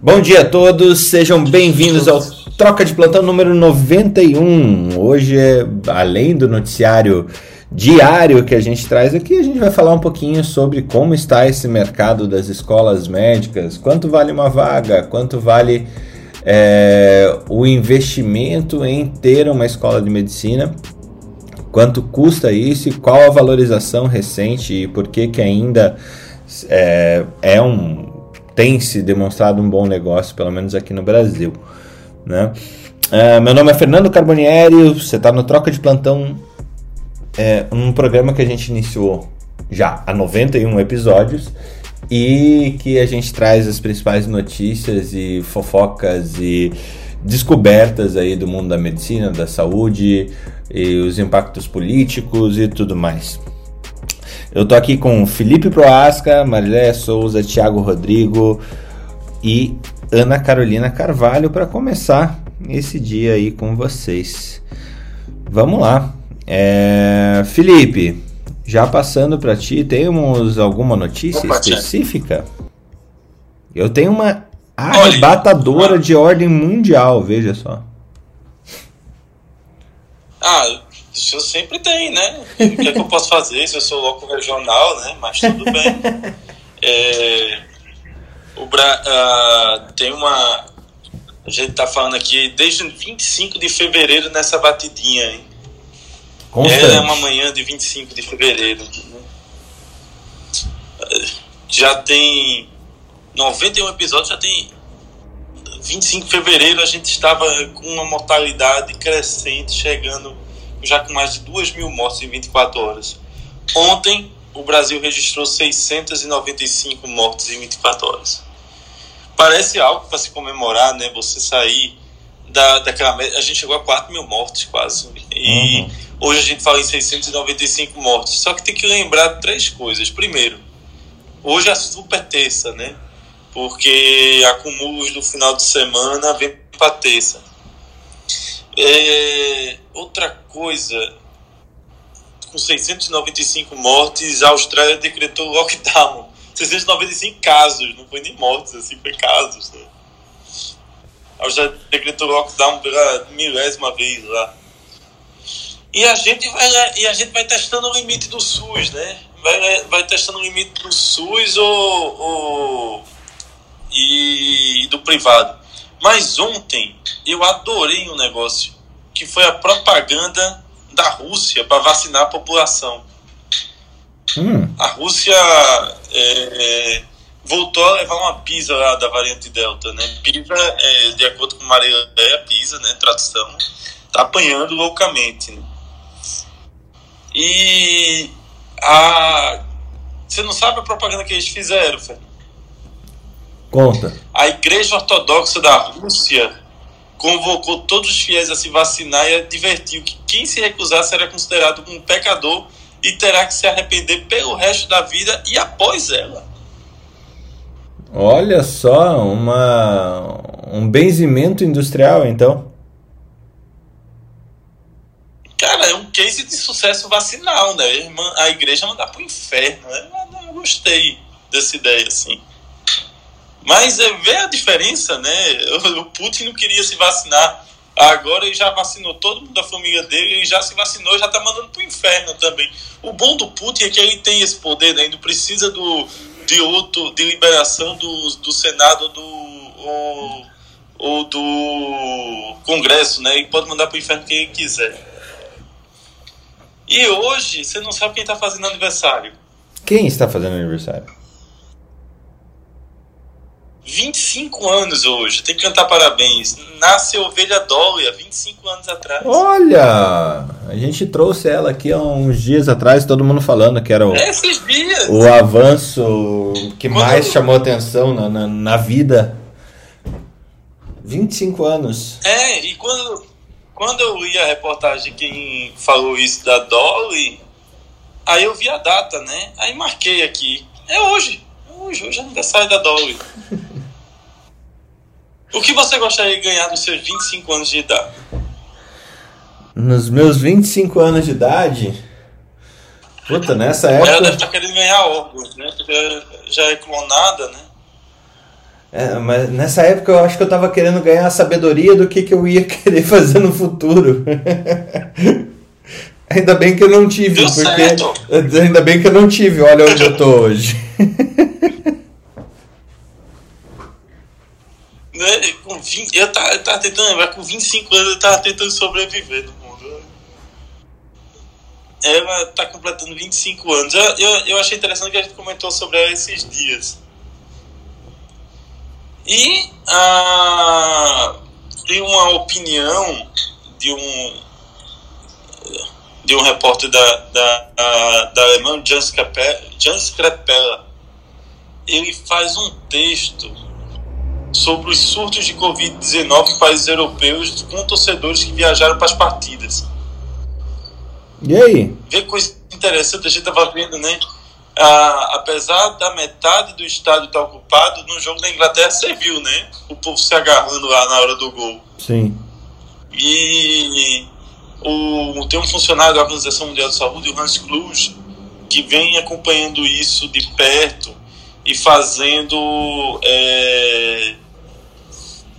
Bom dia a todos, sejam bem-vindos ao Troca de Plantão número 91. Hoje, é, além do noticiário diário que a gente traz aqui, a gente vai falar um pouquinho sobre como está esse mercado das escolas médicas, quanto vale uma vaga, quanto vale é, o investimento em ter uma escola de medicina, quanto custa isso e qual a valorização recente e por que que ainda é, é um tem se demonstrado um bom negócio, pelo menos aqui no Brasil. Né? Uh, meu nome é Fernando Carbonieri, você está no Troca de Plantão, é, um programa que a gente iniciou já há 91 episódios e que a gente traz as principais notícias e fofocas e descobertas aí do mundo da medicina, da saúde e os impactos políticos e tudo mais. Eu tô aqui com Felipe Proasca, Mariléia Souza, Thiago Rodrigo e Ana Carolina Carvalho para começar esse dia aí com vocês. Vamos lá. É... Felipe, já passando para ti, temos alguma notícia Opa, específica? Eu tenho uma arrebatadora Olha, de ordem mundial, veja só. Ah, isso sempre tem, né? O que, é que eu posso fazer se eu sou louco regional, né? Mas tudo bem. É, o Bra, uh, tem uma. A gente tá falando aqui desde 25 de fevereiro nessa batidinha, hein? Constante. É uma manhã de 25 de fevereiro. Né? Já tem 91 episódios, já tem 25 de fevereiro a gente estava com uma mortalidade crescente, chegando já com mais de 2 mil mortes em 24 horas. Ontem, o Brasil registrou 695 mortes em 24 horas. Parece algo para se comemorar, né? Você sair da, daquela. A gente chegou a 4 mil mortes quase. E uhum. hoje a gente fala em 695 mortes. Só que tem que lembrar três coisas. Primeiro, hoje é a super terça, né? Porque acúmulos do final de semana vem para terça. É, outra coisa, com 695 mortes, a Austrália decretou lockdown. 695 casos, não foi nem mortes, assim, foi casos. Né? A Austrália decretou lockdown pela milésima vez lá. E a gente vai, e a gente vai testando o limite do SUS, né? Vai, vai testando o limite do SUS ou, ou e do privado. Mas ontem eu adorei um negócio que foi a propaganda da Rússia para vacinar a população. Hum. A Rússia é, é, voltou a levar uma pisa lá da variante Delta, né? Pisa, é, de acordo com Maria Pisa, né? Tradução, tá apanhando loucamente. Né? E a você não sabe a propaganda que eles fizeram, Fernando? Conta. A Igreja Ortodoxa da Rússia convocou todos os fiéis a se vacinar e advertiu que quem se recusar será considerado um pecador e terá que se arrepender pelo resto da vida e após ela. Olha só, uma um benzimento industrial, então. Cara, é um case de sucesso vacinal, né? A igreja mandar pro inferno, né? Eu gostei dessa ideia, assim. Mas é, vê a diferença, né? O Putin não queria se vacinar. Agora ele já vacinou todo mundo da família dele, ele já se vacinou, já tá mandando pro inferno também. O bom do Putin é que ele tem esse poder, né? Ele não precisa do, de outro, de liberação do, do Senado do, ou, ou do Congresso, né? Ele pode mandar pro inferno quem ele quiser. E hoje, você não sabe quem tá fazendo aniversário. Quem está fazendo aniversário? 25 anos hoje, tem que cantar parabéns. Nasce Ovelha Dolly há 25 anos atrás. Olha! A gente trouxe ela aqui há uns dias atrás, todo mundo falando que era o, Esses dias. o avanço que Quando mais chamou atenção na, na, na, vida. 25 anos. É, e quando, quando eu li a reportagem quem falou isso da Dolly, aí eu vi a data, né? Aí marquei aqui. É hoje. É hoje, hoje é aniversário da Dolly. O que você gostaria de ganhar nos seus 25 anos de idade? Nos meus 25 anos de idade? Puta, nessa época. Ela deve estar querendo ganhar órgãos, né? Porque já é clonada, né? É, mas nessa época eu acho que eu tava querendo ganhar a sabedoria do que, que eu ia querer fazer no futuro. Ainda bem que eu não tive, Deu porque. certo. Ainda bem que eu não tive, olha onde eu tô hoje. Né? Com 20, eu, tava, eu tava tentando lembrar, com 25 anos eu tava tentando sobreviver no mundo. Ela tá completando 25 anos. Eu, eu, eu achei interessante que a gente comentou sobre ela esses dias. E ah, tem uma opinião de um de um repórter da, da, da, da Alemanha, Jan Skrapela, Jan Skrapela. Ele faz um texto sobre os surtos de Covid-19 em países europeus com torcedores que viajaram para as partidas. E aí? Vê coisa interessante, a gente estava vendo, né? Ah, apesar da metade do estádio estar ocupado, no jogo da Inglaterra você viu, né? O povo se agarrando lá na hora do gol. Sim. E o, tem um funcionário da Organização Mundial de Saúde, o Hans Kluge, que vem acompanhando isso de perto e fazendo é,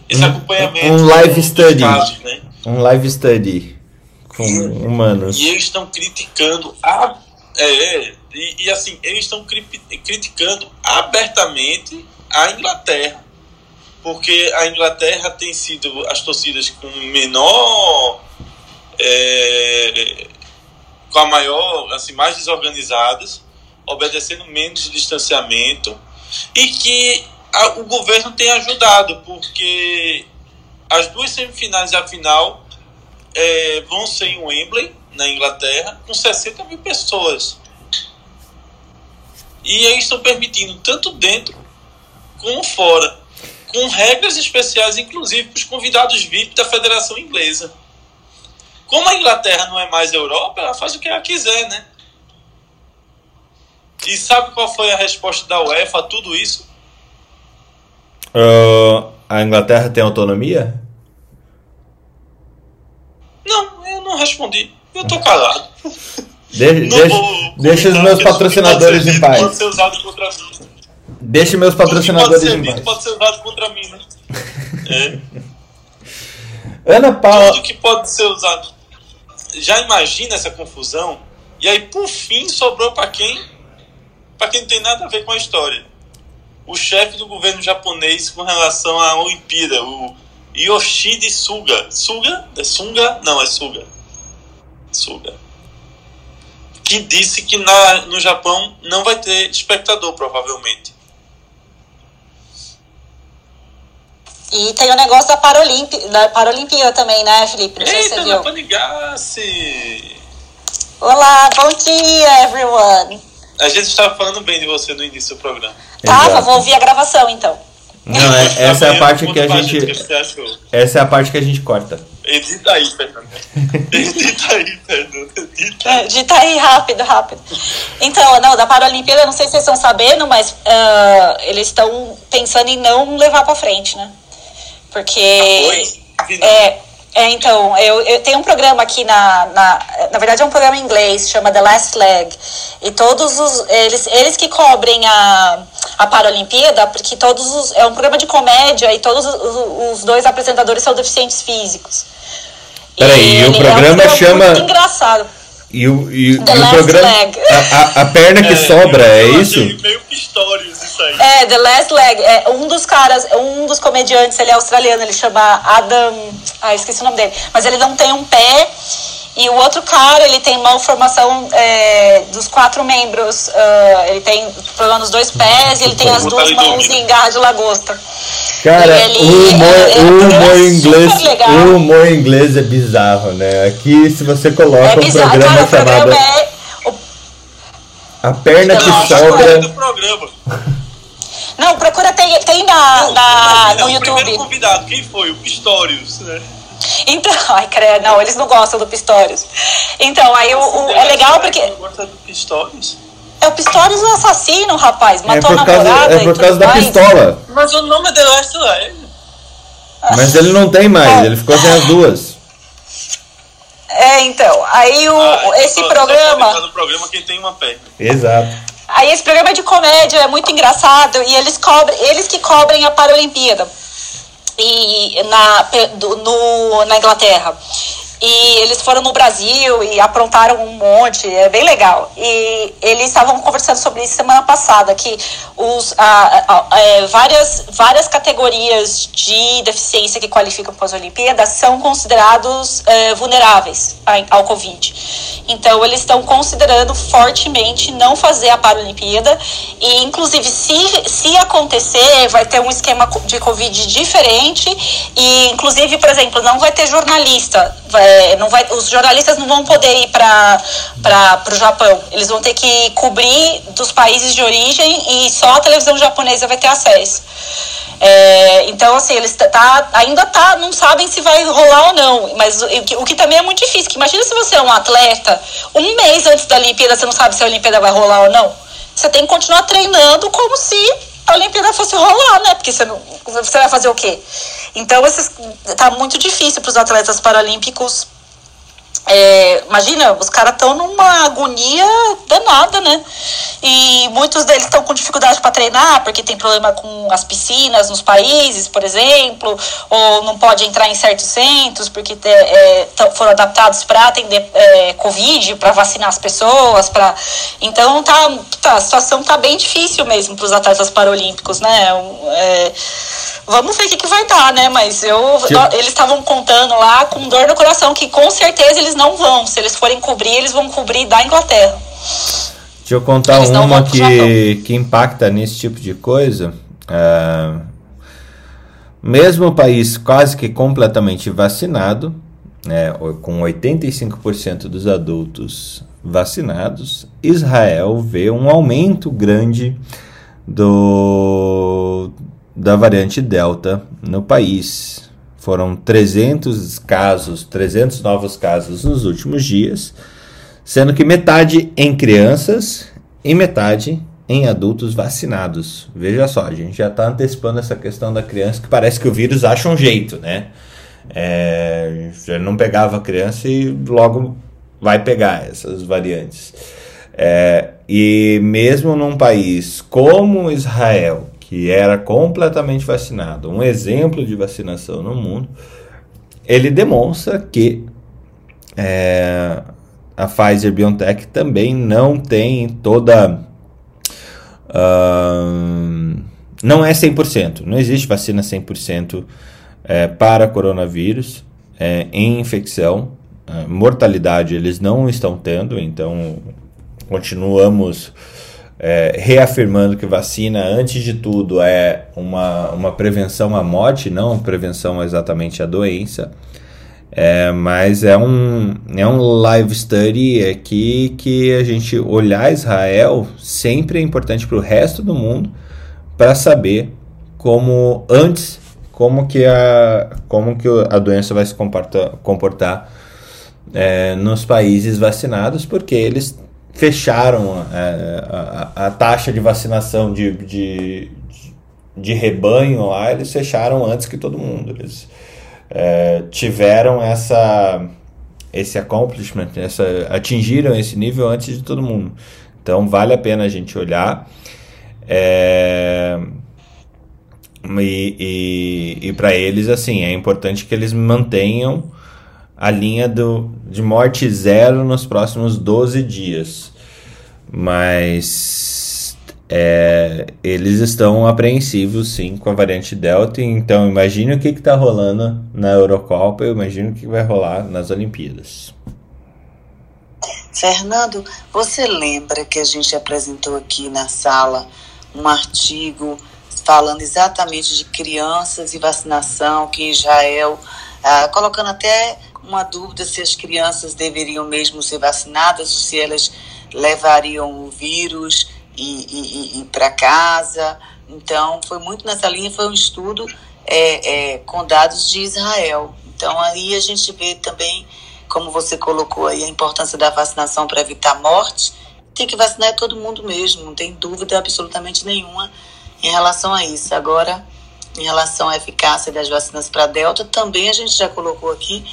esse Um- acompanhamento um live study. casos, né? Um live study com humanos. E eles estão criticando a, é, e, e assim, eles estão cri- criticando abertamente a Inglaterra. Porque a Inglaterra tem sido as torcidas com menor. é, com a maior, assim, mais desorganizadas, obedecendo menos distanciamento, e que a- o governo tem ajudado, porque as duas semifinais e a final é, vão ser em Wembley, na Inglaterra, com 60 mil pessoas. E eles estão permitindo tanto dentro como fora, com regras especiais, inclusive para os convidados VIP da Federação Inglesa. Como a Inglaterra não é mais Europa, ela faz o que ela quiser, né? E sabe qual foi a resposta da UEFA a tudo isso? Ah, a Inglaterra tem autonomia? Não, eu não respondi. Eu tô calado. De- Não deixa deixa os meus patrocinadores em paz. Pode ser usado contra mim. Deixa meus patrocinadores em paz. pode ser usado contra mim, né? É. Ana Paula. Tudo que pode ser usado. Já imagina essa confusão? E aí, por fim, sobrou para quem? Para quem não tem nada a ver com a história. O chefe do governo japonês com relação à Olimpíada, o Yoshide Suga. Suga? É Sunga? Não, é Suga. Suga. Que disse que na, no Japão não vai ter espectador, provavelmente. E tem o negócio da, Paralimpi, da Paralimpíada também, né, Felipe? Não sei se Eita, você viu. Napanigasse! Olá, bom dia, everyone. A gente estava falando bem de você no início do programa. Tava, Exato. vou ouvir a gravação então. Não, é- essa é a parte que a gente. Essa é a parte que a gente corta. Edita aí, Fernando. Edita aí, Fernando. Edita É, aí. Dita aí, rápido, rápido. Então, não, da Paralimpíada, não sei se vocês estão sabendo, mas ah, eles estão pensando em não levar pra frente, né? Porque. Oi? É, é, então, eu, eu tenho um programa aqui na, na. Na verdade, é um programa em inglês, chama The Last Leg. E todos os. Eles, eles que cobrem a, a Paralimpíada, porque todos os. É um programa de comédia e todos os, os dois apresentadores são deficientes físicos. Peraí, e o programa é um programa chama- Muito engraçado. E o, e, e The o last programa. leg. A, a- a perna que sobra, é eu isso? achei meio Pistorius isso aí. É, The Last Leg. É, um dos caras, um dos comediantes, ele é australiano, ele chama Adam. Ah, esqueci o nome dele. Mas ele não tem um pé. E o outro cara, ele tem malformação é, dos quatro membros. ah, ele tem problema nos dois pés e ele tem as duas mãos em garra de lagosta. Cara, ele- o humor, é- é o um humor inglês, o humor inglês é bizarro, né? Aqui, se você coloca É um bizarro. programa Cara, o chamado programa é. o- A Perna que que Sobra. Não, procura, tem, tem na, na, no o primeiro YouTube. convidado, quem foi? O Pistorius, né? Então, ai, credo, não, eles não gostam do Pistorius. Então, aí o, o- é legal porque. Você gosta do Pistorius? É o Pistorius o assassino, rapaz. é Matou por a causa, namorada. é e por causa da mais. pistola. Mas o nome é The Last Leg. Mas ele não tem mais, ele ficou sem as duas. É, então. Aí o, Ah, esse pode entrar programa. no programa quem tem uma perna. Exato. Aí esse programa é de comédia é muito engraçado e eles cobrem, eles que cobrem a Paralimpíada e na, do, no, na Inglaterra. E eles foram no Brasil e aprontaram um monte, é bem legal. E eles estavam conversando sobre isso semana passada, que os, a, a, a, é, várias, várias categorias de deficiência que qualificam para as Olimpíadas são considerados é, vulneráveis ao Covid. Então, eles estão considerando fortemente não fazer a Paralimpíada. E, inclusive, se, se acontecer, vai ter um esquema de Covid diferente. E, inclusive, por exemplo, não vai ter jornalista. Vai, é, não vai, os jornalistas não vão poder ir para o Japão. Eles vão ter que cobrir dos países de origem e só a televisão japonesa vai ter acesso. É, então, assim, eles tá, ainda tá, não sabem se vai rolar ou não. Mas o, o, que também é muito difícil. Imagina se você é um atleta, um mês antes da Olimpíada, você não sabe se a Olimpíada vai rolar ou não. Você tem que continuar treinando como se a Olimpíada fosse rolar, né? Porque você, não, você vai fazer o quê? Então, esses, tá muito difícil para os atletas paralímpicos é, imagina, os caras estão numa agonia danada, né? E muitos deles estão com dificuldade para treinar, porque tem problema com as piscinas nos países, por exemplo, ou não pode entrar em certos centros, porque é, foram adaptados para atender é, Covid, para vacinar as pessoas. Pra... Então tá, tá, a situação tá bem difícil mesmo para os atletas paralímpicos, né? É, vamos ver o que, que vai dar, né? Mas eu, eles estavam contando lá com dor no coração que com certeza eles não vão. Se eles forem cobrir, eles vão cobrir da Inglaterra. Deixa eu contar eles uma que, que impacta nesse tipo de coisa. Uh, mesmo o país quase que completamente vacinado, né, com 85% dos adultos vacinados, Israel vê um aumento grande do, da variante Delta no país. Foram 300 casos, 300 novos casos nos últimos dias, sendo que metade em crianças e metade em adultos vacinados. Veja só, a gente já está antecipando essa questão da criança, que parece que o vírus acha um jeito, né? É, já não pegava a criança e logo vai pegar essas variantes. É, e mesmo num país como Israel, que era completamente vacinado, um exemplo de vacinação no mundo, ele demonstra que é, a Pfizer BioNTech também não tem toda. Uh, não é 100%, não existe vacina 100% é, para coronavírus é, em infecção. É, mortalidade eles não estão tendo, então continuamos é, reafirmando que vacina, antes de tudo, é uma, uma prevenção à morte, não prevenção exatamente à doença. É, mas é um, é um live study aqui que a gente olhar Israel sempre é importante para o resto do mundo para saber como antes como que a, como que a doença vai se comportar, comportar é, nos países vacinados, porque eles fecharam é, a, a, a, taxa de vacinação de, de, de rebanho lá, eles fecharam antes que todo mundo. Eles é, tiveram essa esse accomplishment, essa, atingiram esse nível antes de todo mundo. Então vale a pena a gente olhar. É, e, e, e para eles, assim, é importante que eles mantenham a linha do, de morte zero nos próximos 12 dias. Mas é, eles estão apreensivos sim com a variante Delta, então imagine o que está rolando na Eurocopa, eu imagino o que vai rolar nas Olimpíadas. Fernando, você lembra que a gente apresentou aqui na sala um artigo falando exatamente de crianças e vacinação, que Israel, ah, colocando até uma dúvida se as crianças deveriam mesmo ser vacinadas ou se elas levariam o vírus e, e, e para casa. Então, foi muito nessa linha, foi um estudo é, é, com dados de Israel. Então, aí a gente vê também, como você colocou aí, a importância da vacinação para evitar morte. Tem que vacinar todo mundo mesmo, não tem dúvida absolutamente nenhuma em relação a isso. Agora, em relação à eficácia das vacinas para Delta, também a gente já colocou aqui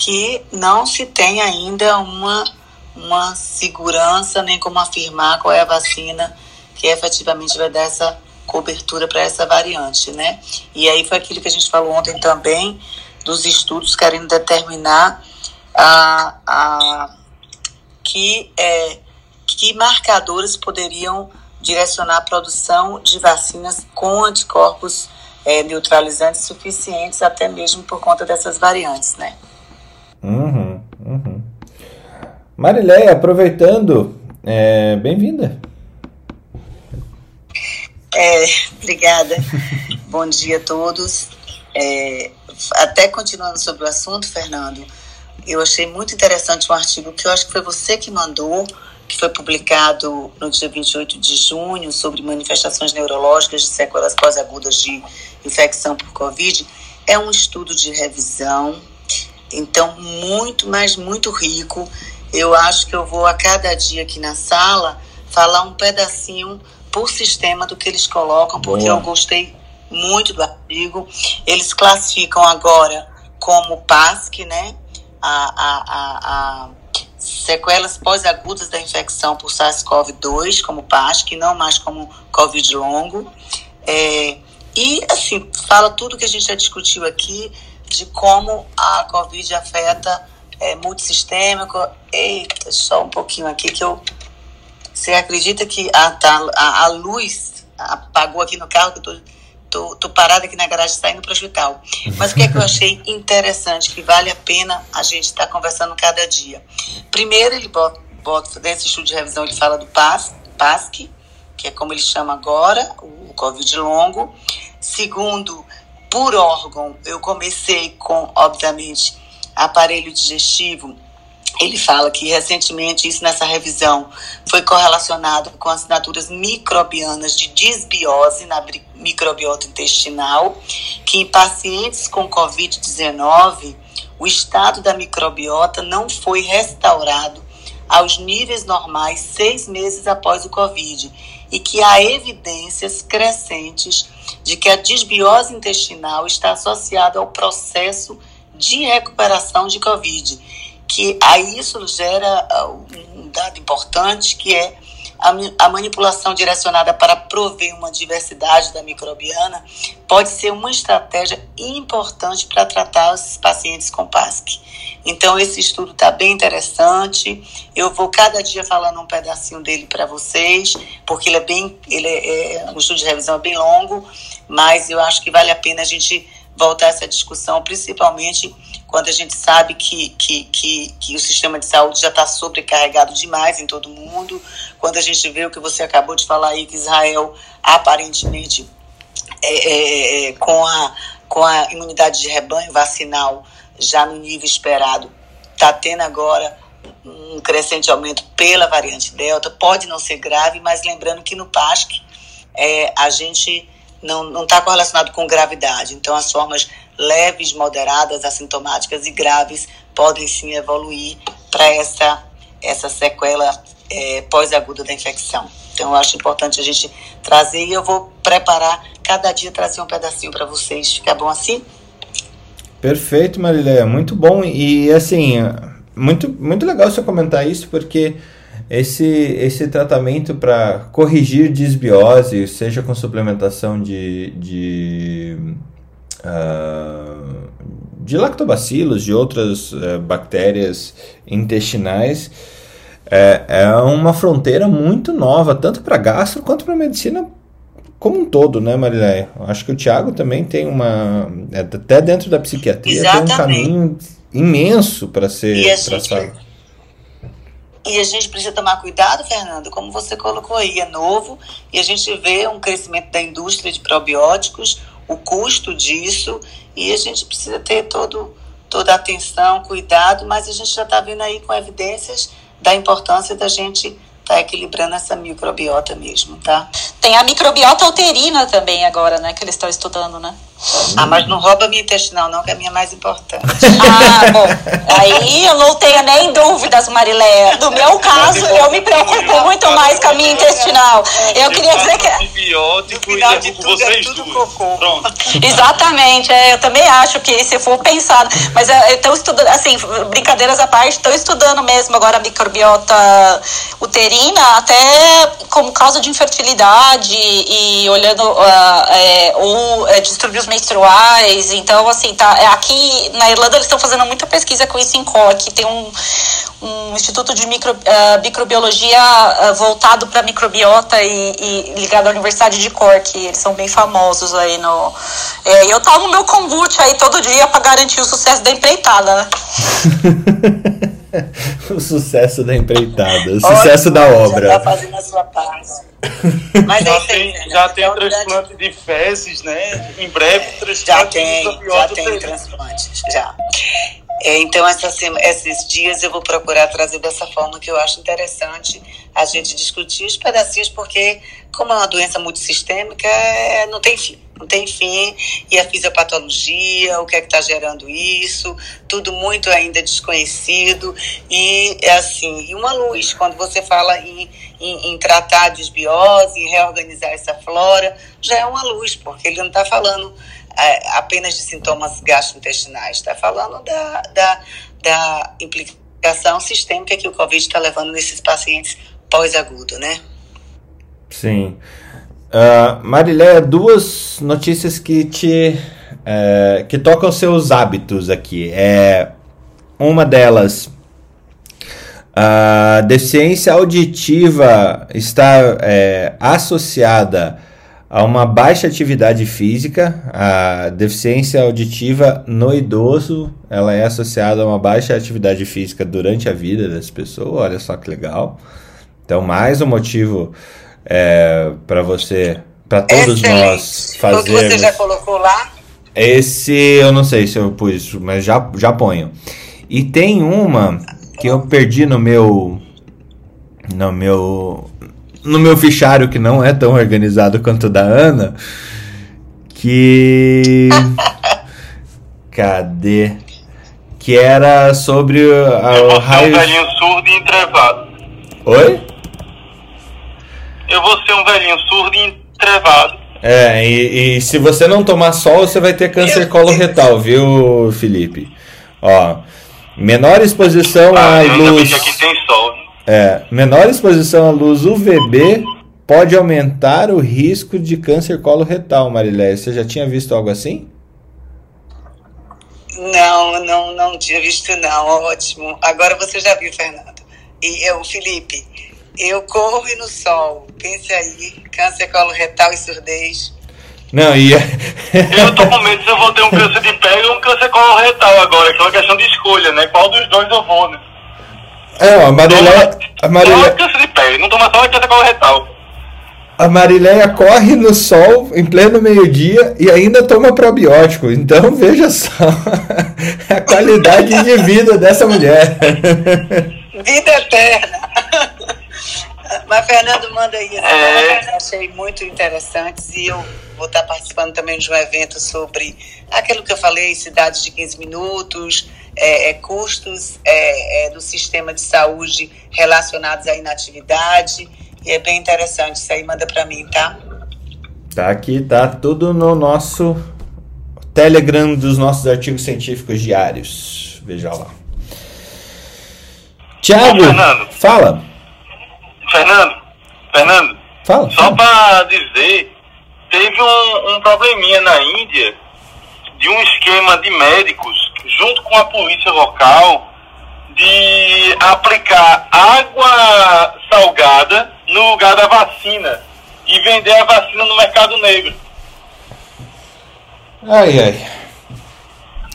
que não se tem ainda uma, uma segurança nem como afirmar qual é a vacina que efetivamente vai dar essa cobertura para essa variante, né? E aí foi aquilo que a gente falou ontem também, dos estudos querendo determinar a, a, que, é, que marcadores poderiam direcionar a produção de vacinas com anticorpos é, neutralizantes suficientes, até mesmo por conta dessas variantes, né? Uhum, uhum. Marileia, aproveitando, é, bem-vinda. É, obrigada. Bom dia a todos. É, até continuando sobre o assunto, Fernando, eu achei muito interessante um artigo que eu acho que foi você que mandou, que foi publicado no dia 28 de junho, sobre manifestações neurológicas de sequelas pós-agudas de infecção por Covid. É um estudo de revisão, então muito, mas muito rico. Eu acho que eu vou a cada dia aqui na sala falar um pedacinho por sistema do que eles colocam, porque Boa. eu gostei muito do artigo. Eles classificam agora como PASC, né? A, a, a, a sequelas pós-agudas da infecção por SARS-CoV-2 como PASC, não mais como COVID longo. É, e, assim, fala tudo que a gente já discutiu aqui de como a Covid afeta é, multissistêmico. Eita, só um pouquinho aqui que eu você acredita que a, tá, a, a luz apagou aqui no carro, que eu tô, tô, tô parada aqui na garagem saindo para o hospital. Mas o que é que eu achei interessante, que vale a pena a gente estar tá conversando cada dia? Primeiro, ele bota, bota, nesse estudo de revisão, ele fala do PAS, PASC, que é como ele chama agora, o Covid longo. Segundo, por órgão, eu comecei com, obviamente, aparelho digestivo. Ele fala que recentemente, isso nessa revisão, foi correlacionado com assinaturas microbianas de disbiose na microbiota intestinal, que em pacientes com Covid-19, o estado da microbiota não foi restaurado aos níveis normais seis meses após o Covid e que há evidências crescentes de que a disbiose intestinal está associada ao processo de recuperação de Covid que aí isso gera ah, um dado importante que é a, manipulação direcionada para prover uma diversidade da microbiana pode ser uma estratégia importante para tratar os pacientes com PASC. Então, esse estudo está bem interessante. Eu vou cada dia falando um pedacinho dele para vocês, porque ele é bem, ele é, é um estudo de revisão é bem longo, mas eu acho que vale a pena a gente voltar essa discussão, principalmente quando a gente sabe que, que, que, que o sistema de saúde já está sobrecarregado demais em todo mundo, quando a gente vê o que você acabou de falar aí, que Israel aparentemente é, é, é, com, a, com a imunidade de rebanho vacinal já no nível esperado, está tendo agora um crescente aumento pela variante Delta, pode não ser grave, mas lembrando que no PASC é, a gente não está correlacionado com gravidade. Então, as formas leves, moderadas, assintomáticas e graves podem sim evoluir para essa, essa sequela é, pós-aguda da infecção. Então, eu acho importante a gente trazer e eu vou preparar cada dia trazer um pedacinho para vocês. Fica bom assim? Perfeito, Marileia. Muito bom. E assim, muito, muito legal você comentar isso, porque esse, esse tratamento para corrigir disbiose, seja com suplementação de, de, uh, de lactobacilos, de outras uh, bactérias intestinais, é, é uma fronteira muito nova, tanto para gastro quanto para medicina como um todo, né, Marileia? Acho que o Tiago também tem uma. É, até dentro da psiquiatria Exatamente. tem um caminho imenso para ser traçado. E a gente precisa tomar cuidado, Fernando, como você colocou aí, é novo e a gente vê um crescimento da indústria de probióticos, o custo disso, e a gente precisa ter todo, toda a atenção, cuidado, mas a gente já está vendo aí com evidências da importância da gente estar tá equilibrando essa microbiota mesmo, tá? Tem a microbiota uterina também agora, né, que eles estão estudando, né? Ah, mas não rouba minha intestinal, não, que é a minha mais importante. Ah, bom. Aí eu não tenho nem dúvidas, Mariléia. No meu caso, eu me preocupo muito mais com a minha intestinal. Eu queria dizer que. Antibiótico e derrubo vocês é duas. cocô. Pronto. Exatamente, é, eu também acho que se for pensado, mas é, estão estudando, assim, brincadeiras à parte, estão estudando mesmo agora a microbiota uterina, até como causa de infertilidade e olhando ah, é, ou é, distúrbios menstruais. Então, assim, tá, é, aqui na Irlanda eles estão fazendo muita pesquisa com isso em Cork. Tem um, um instituto de micro, ah, microbiologia ah, voltado para microbiota e, e ligado à Universidade de Cork. Eles são bem famosos aí no. É, eu tomo meu kombucha aí todo dia para garantir o sucesso da empreitada, né? o sucesso da empreitada, o sucesso da Já obra. tá fazendo a sua parte. Mas é Já isso aí, tem, Fernanda. já tem Então, durante- transplante de fezes, né? Em breve, transplante Já de tem, já microbiota tem transplantes, já. É, então, essa esses dias eu vou procurar trazer dessa forma que eu acho interessante a gente discutir os pedacinhos, porque, como é uma doença multissistêmica, é, não tem fim. Não tem fim. E a fisiopatologia, o que é que está gerando isso, tudo muito ainda desconhecido. E, é assim, e uma luz, quando você fala em, em, em tratar desbiose, em reorganizar essa flora, já é uma luz, porque ele não está falando é, apenas de sintomas gastrointestinais, está falando da, da, da implicação sistêmica que o Covid está levando nesses pacientes pós-agudo, né? Sim. Uh, duas notícias que te é, que tocam seus hábitos aqui. É uma delas, a deficiência auditiva está é, associada a uma baixa atividade física. A deficiência auditiva no idoso, ela é associada a uma baixa atividade física durante a vida das pessoas. Olha só que legal. Então, mais um motivo é, para você, para todos Excelente. nós que você fazermos. já colocou lá? Esse eu não sei se eu pus, mas já, já ponho. E tem uma que eu perdi no meu. No meu. No meu fichário que não é tão organizado quanto o da Ana. Que. Cadê? Que era sobre o, a- Eu o vou ser um raio. velhinho surdo e entrevado. Oi? Eu vou ser um velhinho surdo e entrevado. É, e, e se você não tomar sol, você vai ter câncer coloretal, viu, Felipe? Ó, menor exposição à Ah, eu bem luz. aqui tem sol. É, menor exposição à luz UVB pode aumentar o risco de câncer coloretal, Marilé. Você já tinha visto algo assim? Não, não, não tinha visto não. Ótimo. Agora você já viu, Fernando. E eu, Felipe, eu corro e no sol. Pense aí, câncer coloretal e surdez. Não, e Eu tô com medo se eu vou ter um câncer de pele ou um câncer coloretal agora, que é uma questão de escolha, né? Qual dos dois eu vou, né? É, ó, a Marilé, a Marilé, câncer de pele, não toma só câncer coloretal. a Marileia corre no sol em pleno meio-dia e ainda toma probiótico. Então veja só a qualidade de vida dessa mulher. Vida eterna. Mas, Fernando, manda aí. essa É. Achei muito interessantes e eu vou estar participando também de um evento sobre aquilo que eu falei, cidades de 15 minutos, é, é, custos é, é, do sistema de saúde relacionados à inatividade. E é bem interessante. Isso aí manda para mim, tá? Tá aqui, tá tudo no nosso Telegram dos nossos artigos científicos diários. Veja lá. Tiago, fala, Fernando, Fernando, fala. só fala. pra dizer, teve um, um probleminha na Índia de um esquema de médicos junto com a polícia local de aplicar água salgada no lugar da vacina e vender a vacina no mercado negro. Ai, ai.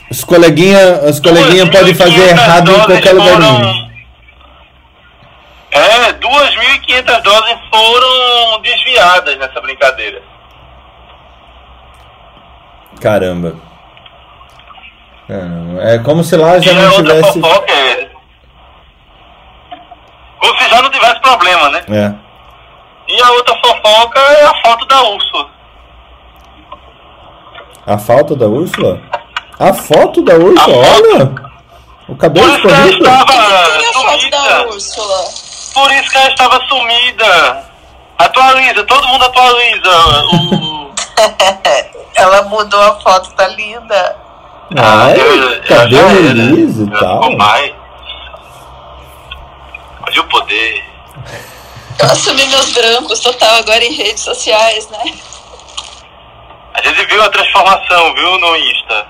Os coleguinha, os coleguinha podem fazer 2.500 errado em qualquer lugar do mundo. É, 2.500 doses foram desviadas nessa brincadeira. Caramba. Caramba. É como se lá já e a não tivesse. fofoca é. Como se já não tivesse problema, né? É. E a outra fofoca é a foto da Úrsula. A falta da Úrsula? A foto da Úrsula, olha! O cabelo Por isso que ela estava foto da sumida. Por isso que ela estava sumida. Atualiza, todo mundo atualiza. Ela mudou a foto, tá linda. Ai, eu- eu cabelo era. liso e Já tal. Olha o poder. Eu assumi meus brancos total agora em redes sociais, né? A gente viu a transformação, viu, no Insta.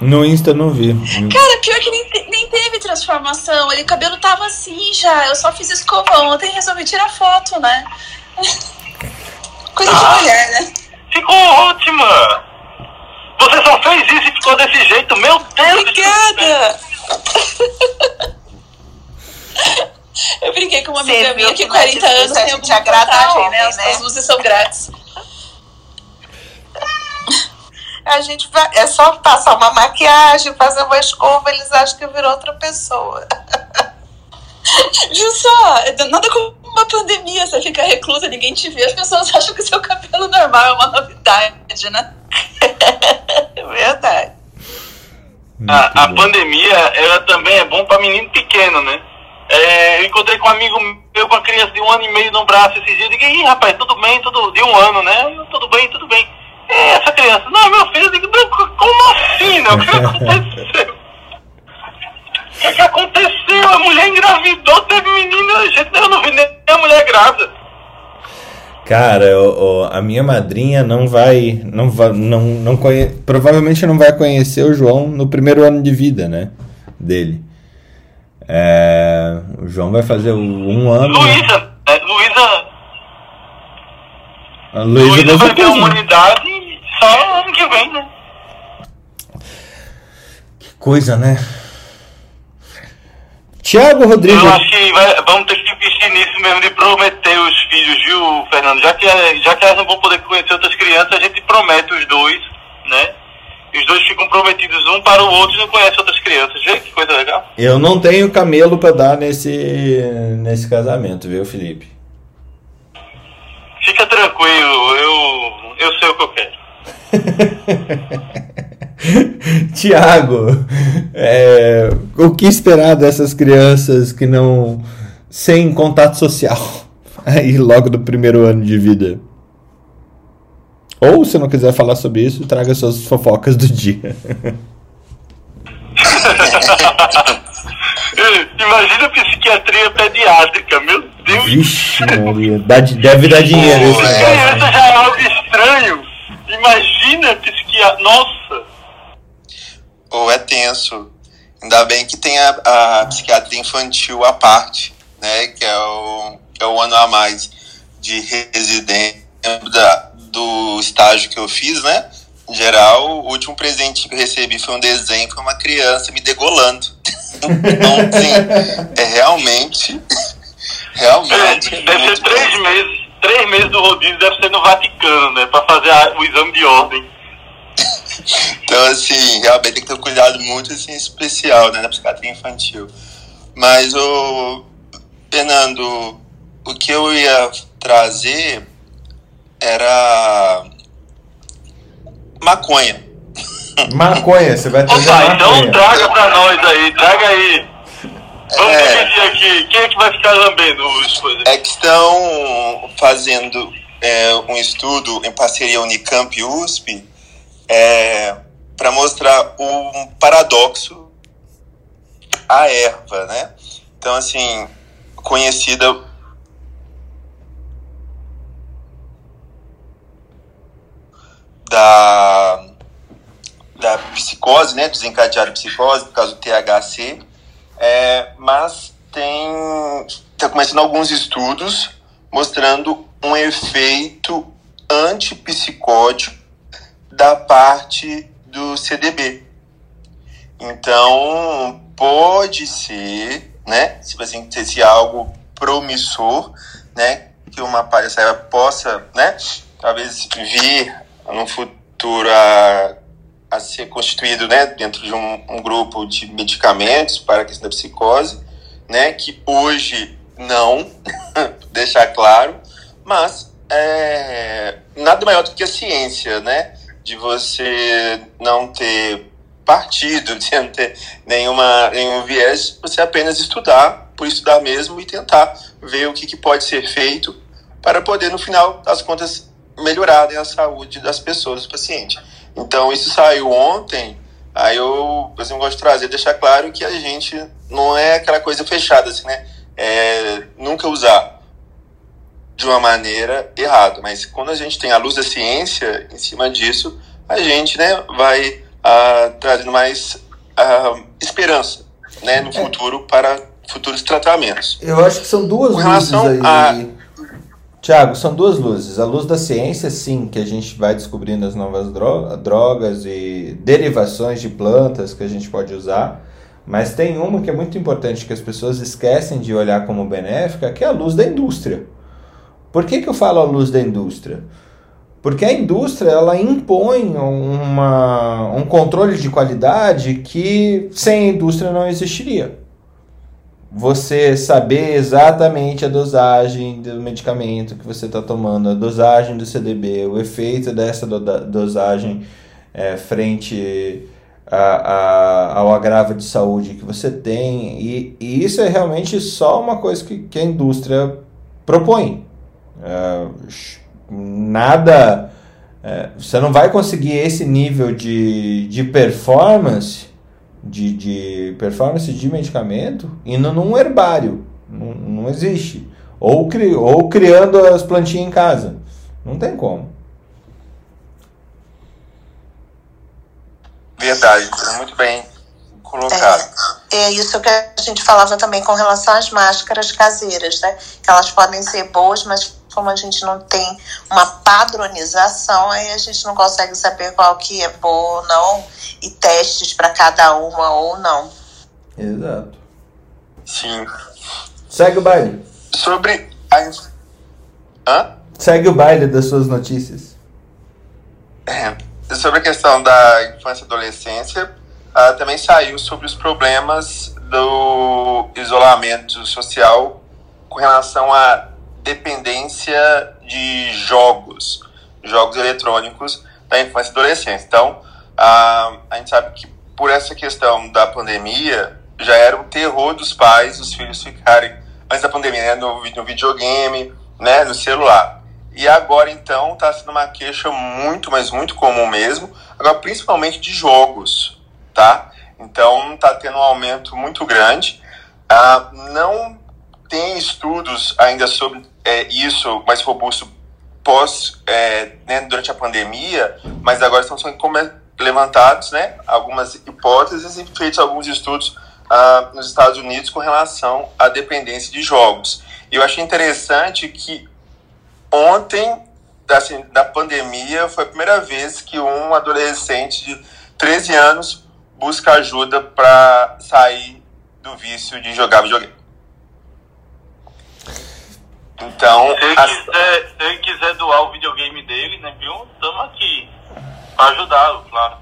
No Insta eu não vi. Cara, pior que nem, te- nem teve transformação. Ele, o cabelo tava assim já. Eu só fiz escova ontem e resolvi tirar foto, né? Coisa de Ah. mulher, né? Ficou ótima! Você só fez isso e ficou desse jeito, meu Deus! Obrigada! Eu brinquei com uma amiga minha que que 40 não é anos tem vantagem, homem, né? As, né? as luzes são grátis. A gente vai, é só passar uma maquiagem, fazer uma escova, eles acham que virou outra pessoa. Viu só? Nada como uma pandemia, você fica reclusa, ninguém te vê, as pessoas acham que seu cabelo normal é uma novidade, né? Verdade. A, a pandemia, ela também é bom pra menino pequeno, né? É, eu encontrei com um amigo meu com uma criança de um ano e meio no braço esses dias. Eu digo, Ih, rapaz, tudo bem, tudo de um ano, né? Eu, Tudo bem, tudo bem. É, essa criança, não, meu filho, eu digo, "Não, co- como assim, né? O que aconteceu? O que, que aconteceu? A mulher engravidou, teve menina, gente, eu não vi nem a mulher grávida. Cara, o- o- a minha madrinha não vai, não vai, não, não conhe, provavelmente não vai conhecer o João no primeiro ano de vida, né, dele. É, o João vai fazer um ano. Luísa, né? Luísa, A Luísa Luísa vai ter coisa. humanidade só ano que vem, né? Que coisa, né? Tiago Rodrigues. Eu acho que vai- vamos ter que investir nisso mesmo de prometer os filhos, viu, Fernando? Já que, já que elas não vão poder conhecer outras crianças, a gente promete os dois, né? Os dois ficam prometidos um para o outro e não conhecem outras crianças. Vê que coisa legal. Eu não tenho camelo pra dar nesse nesse casamento, viu, Felipe? Fica tranquilo, eu, eu sei o que eu quero. Tiago, é, o que esperar dessas crianças que não. sem contato social? Aí, logo do primeiro ano de vida. Ou, se não quiser falar sobre isso, traga suas fofocas do dia. Imagina a psiquiatria pediátrica, meu Deus. Vixe, Maria. Dá de- deve dar dinheiro negócio. criança já é algo estranho. Imagina psiquiatra. Nossa! Ou é tenso. Ainda bem que tem a, a psiquiatria infantil à parte, né? Que é o, que é o ano a mais de residência da, do estágio que eu fiz, né? Em geral, o último presente que eu recebi foi um desenho, foi uma criança me degolando. Então, sim, é realmente. Realmente. É, deve ser três meses. Três meses do rodízio deve ser no Vaticano, né? Pra fazer a- o exame de ordem. Então, assim, realmente tem que ter um cuidado muito assim, especial né, na psiquiatria infantil. Mas, o Fernando, o que eu ia trazer era maconha. Maconha, você vai trazer Opa, então maconha. traga pra nós aí, traga aí. Vamos É. dividir aqui. Quem é que vai ficar lambendo os coisas? É que estão fazendo é, um estudo em parceria Unicamp e USP é, para mostrar um paradoxo à erva, né? Então, assim, conhecida da, da psicose, né? Desencadear a psicose por causa do THC. É, mas tem está começando alguns estudos mostrando um efeito antipsicótico da parte do CDB. Então, pode ser, né, se assim, se algo promissor, né, que uma palhaçada possa, né, talvez vir no futuro a a ser constituído né, dentro de um, um grupo de medicamentos para a questão da psicose, né, que hoje não, deixar claro, mas é, nada maior do que a ciência, né? De você não ter partido, de não ter nenhuma, nenhum viés, você apenas estudar, por estudar mesmo, e tentar ver o que, que pode ser feito para poder, no final das contas, melhorar a saúde das pessoas, do paciente. Então, isso saiu ontem, aí eu, eu gosto de trazer, deixar claro que a gente não é aquela coisa fechada, assim, né? É, nunca usar de uma maneira errada, mas quando a gente tem a luz da ciência em cima disso, a gente, né, vai uh, trazendo mais uh, esperança, né, no é. futuro para futuros tratamentos. Eu acho que são duas Com luzes aí. A... Tiago, são duas luzes. A luz da ciência, sim, que a gente vai descobrindo as novas drogas e derivações de plantas que a gente pode usar. Mas tem uma que é muito importante que as pessoas esquecem de olhar como benéfica, que é a luz da indústria. Por que, que eu falo a luz da indústria? Porque a indústria ela impõe uma, um controle de qualidade que sem a indústria não existiria você saber exatamente a dosagem do medicamento que você está tomando, a dosagem do CDB, o efeito dessa do dosagem é, frente a, a, ao agravo de saúde que você tem. E, e, isso é realmente só uma coisa que, que a indústria propõe. É, nada. É, você não vai conseguir esse nível de, de performance de, de performance de medicamento indo num herbário. Não, não existe. Ou, cri, ou criando as plantinhas em casa. Não tem como. Verdade, muito bem colocado. É, é, isso que a gente falava também com relação às máscaras caseiras, né? Que elas podem ser boas, mas como a gente não tem uma padronização, aí a gente não consegue saber qual que é boa ou não e testes para cada uma ou não. Exato. Sim. Segue o baile. Sobre a. Hã? Segue o baile das suas notícias. É. Sobre a questão da infância e adolescência, uh, também saiu sobre os problemas do isolamento social com relação a dependência de jogos, jogos eletrônicos da infância e adolescência. Então, a, a gente sabe que por essa questão da pandemia, já era um terror dos pais, os filhos ficarem, antes da pandemia, né, no, no videogame, né, no celular. E agora, então, está sendo uma queixa muito, mas muito comum mesmo, agora principalmente de jogos, tá? Então, está tendo um aumento muito grande. Ah, não tem estudos ainda sobre é, isso mais robusto pós, é, né, durante a pandemia, mas agora estão sendo levantados né, algumas hipóteses e feitos alguns estudos ah, nos Estados Unidos com relação à dependência de jogos. Eu achei interessante que ontem, assim, da pandemia, foi a primeira vez que um adolescente de 13 anos busca ajuda para sair do vício de jogar videogame. Então, se ele, quiser, se ele quiser doar o videogame dele, né, viu? Estamos aqui para ajudá-lo, claro.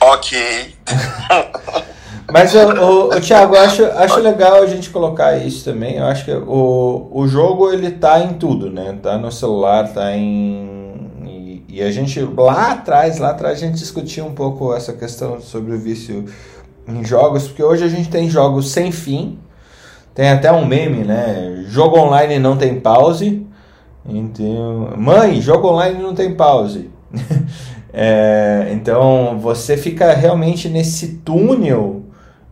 ok. Mas, o, o, o Thiago, acho, acho legal a gente colocar isso também. Eu acho que o, o jogo, ele tá em tudo, né? Tá no celular, tá em... E, e a gente, lá atrás, lá atrás, a gente discutiu um pouco essa questão sobre o vício em jogos, porque hoje a gente tem jogos sem fim, tem até um meme, né? Jogo online não tem pause. Então, mãe, jogo online não tem pause. é, então você fica realmente nesse túnel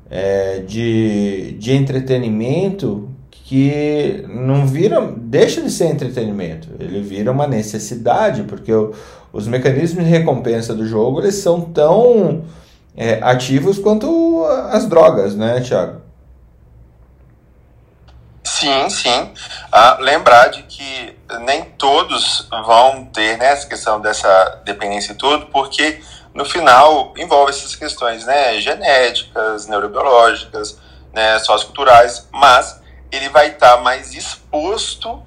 é, de, de entretenimento que não vira, deixa de ser entretenimento, ele vira uma necessidade, porque o, os mecanismos de recompensa do jogo eles são tão é, ativos quanto as drogas, né, Thiago? Sim, sim. Ah, lembrar de que nem todos vão ter né, essa questão dessa dependência e tudo, porque no final envolve essas questões né, genéticas, neurobiológicas, né, socioculturais, mas ele vai estar tá mais exposto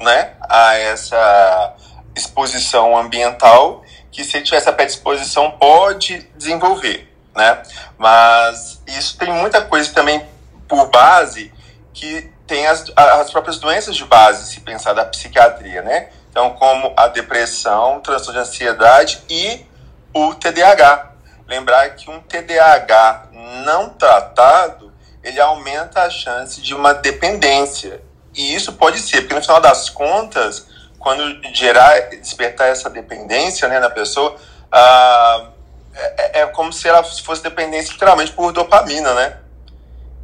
né, a essa exposição ambiental que se ele tiver essa predisposição pode desenvolver, né? Mas isso tem muita coisa também por base que tem as, as próprias doenças de base, se pensar da psiquiatria, né? Então, como a depressão, transtorno de ansiedade e o TDAH. Lembrar que um TDAH não tratado, ele aumenta a chance de uma dependência. E isso pode ser, porque no final das contas, quando gerar, despertar essa dependência né, na pessoa, ah, é, é como se ela fosse dependência literalmente por dopamina, né?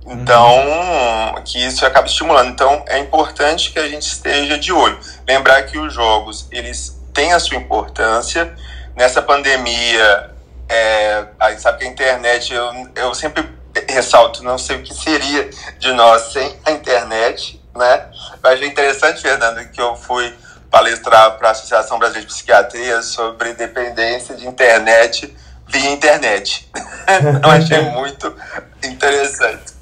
Então, que isso acaba estimulando. Então, é importante que a gente esteja de olho. Lembrar que os jogos, eles têm a sua importância. Nessa pandemia, é, a gente sabe que a internet, eu, eu sempre ressalto, não sei o que seria de nós sem a internet, né? Eu achei interessante, Fernando, que eu fui palestrar para a Associação Brasileira de Psiquiatria sobre dependência de internet via internet. eu achei muito interessante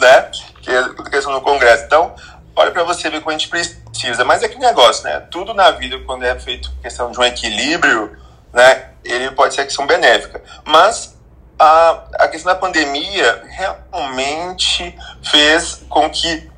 né? Que é questão do Congresso. Então, olha para você ver como a gente precisa. Mas é que negócio, né? Tudo na vida, quando é feito questão de um equilíbrio, né? Ele pode ser questão benéfica. Mas a, a questão da pandemia realmente fez com que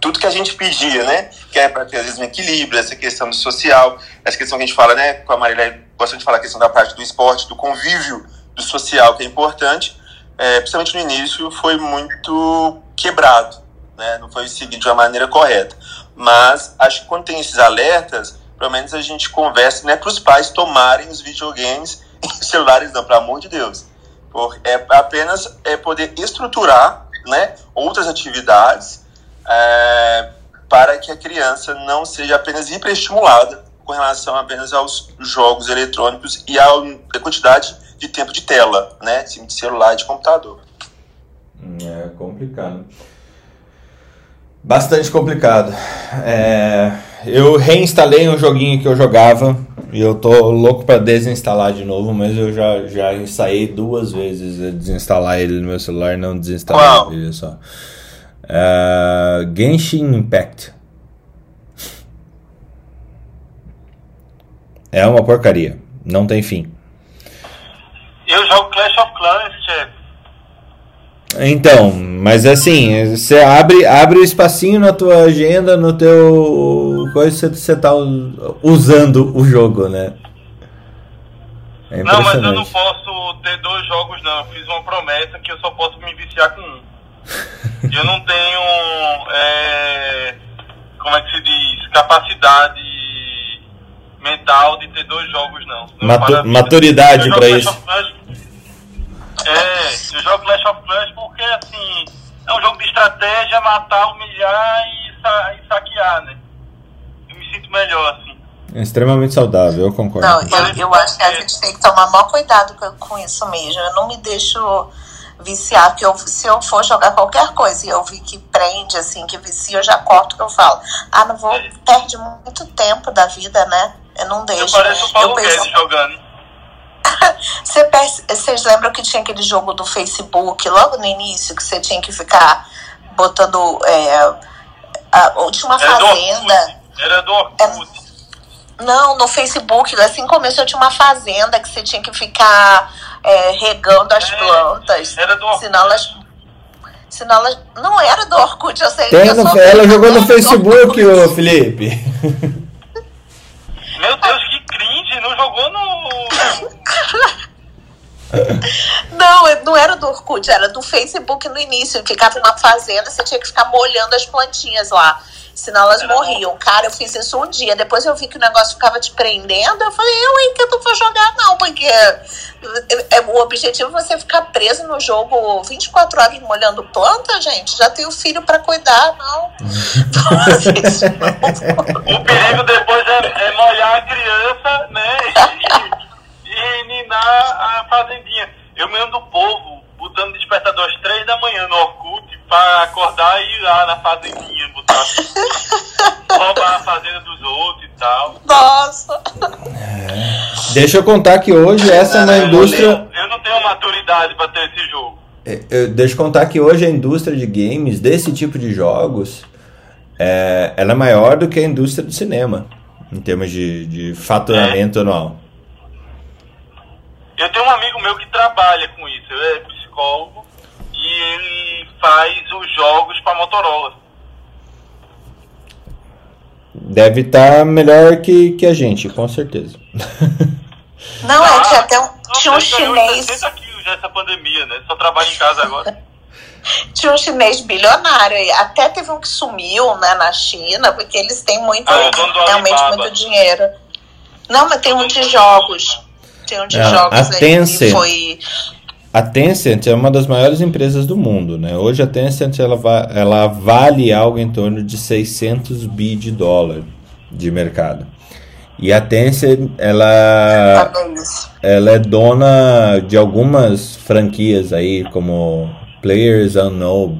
tudo que a gente pedia, né? Que é para ter, às vezes, um equilíbrio, essa questão do social, essa questão que a gente fala, né? Com a Marília, gosta de falar a questão da parte do esporte, do convívio, do social, que é importante é, principalmente no início, foi muito quebrado, né? não foi seguido de uma maneira correta. Mas acho que quando tem esses alertas, pelo menos a gente conversa, não é para os pais tomarem os videogames e celulares, não, pelo amor de Deus. Por, é apenas é poder estruturar né, outras atividades é, para que a criança não seja apenas hiperestimulada com relação apenas aos jogos eletrônicos e à quantidade de tempo de tela, né? De celular e de computador. É complicado. Bastante complicado. É, eu reinstalei um joguinho que eu jogava e eu tô louco para desinstalar de novo, mas eu já, já ensaiei duas vezes desinstalar ele no meu celular e não desinstalei ele só. É, Genshin Impact. É uma porcaria. Não tem fim. Eu jogo Clash of Clans, chefe. Então, mas assim, você abre, abre o espacinho na tua agenda, no teu. coisa você tá usando o jogo, né? É não, mas eu não posso ter dois jogos, não. Eu fiz uma promessa que eu só posso me viciar com um. eu não tenho. É, como é que se diz? Capacidade mental de ter dois jogos, não. não maturidade para isso. É, eu jogo Clash of Clans porque, assim, é um jogo de estratégia, matar, humilhar e, sa e saquear, né? Eu me sinto melhor, assim. É extremamente saudável, eu concordo. Não, eu, eu acho que a gente tem que tomar maior cuidado com, com isso mesmo. Eu não me deixo viciar, porque eu, se eu for jogar qualquer coisa e eu vi que prende, assim, que vicia, eu já corto que eu falo. Ah, não vou, é. perde muito tempo da vida, né? Eu não deixo. Eu pareço o Paulo Guedes jogando. Vocês lembram que tinha aquele jogo do Facebook logo no início, que você tinha que ficar botando. É, a, tinha uma Era fazenda. Era do Orkut. É, não, no Facebook, assim começou, tinha uma fazenda que você tinha que ficar é, regando as é, plantas. Era do Orkut. Senão elas Senão ela não era do Orkut, eu sei. Eu no, ela jogou no Facebook, ô Felipe. Meu Deus, que cringe, não jogou no. Não, não era do Orkut, era do Facebook no início. Ficava numa fazenda, você tinha que ficar molhando as plantinhas lá. Senão elas morriam. Cara, eu fiz isso um dia. Depois eu vi que o negócio ficava te prendendo. Eu falei, eu hein, que eu não vou jogar, não, porque é, é, o objetivo é você ficar preso no jogo 24 horas molhando planta, gente. Já tenho filho para cuidar, não. o perigo depois é, é molhar a criança, né? E, e ninar a fazendinha. Eu me ando do povo botando despertador às três da manhã no Orkut pra acordar e ir lá na fazendinha, botar. roubar a fazenda dos outros e tal. Nossa! É. Deixa eu contar que hoje essa é uma indústria. Eu não tenho maturidade pra ter esse jogo. É, deixa eu contar que hoje a indústria de games, desse tipo de jogos, é, ela é maior do que a indústria do cinema, em termos de, de faturamento é. anual. Eu tenho um amigo meu que trabalha com isso, ele é psicólogo e ele faz os jogos para Motorola. deve estar tá melhor que, que a gente, com certeza. Não, é, tinha até um, tinha um chinês. quilos essa pandemia, né? Só trabalho em casa agora. tinha um chinês bilionário, até teve um que sumiu né, na China, porque eles têm muito, ah, realmente muito dinheiro. Não, mas tem um de jogos. Tem um de é, jogos a Tencent, foi. A Tencent é uma das maiores empresas do mundo, né? Hoje a Tencent ela, ela vale algo em torno de 600 bi de dólar de mercado. E a Tencent, ela, ela é dona de algumas franquias aí, como Players Unknown,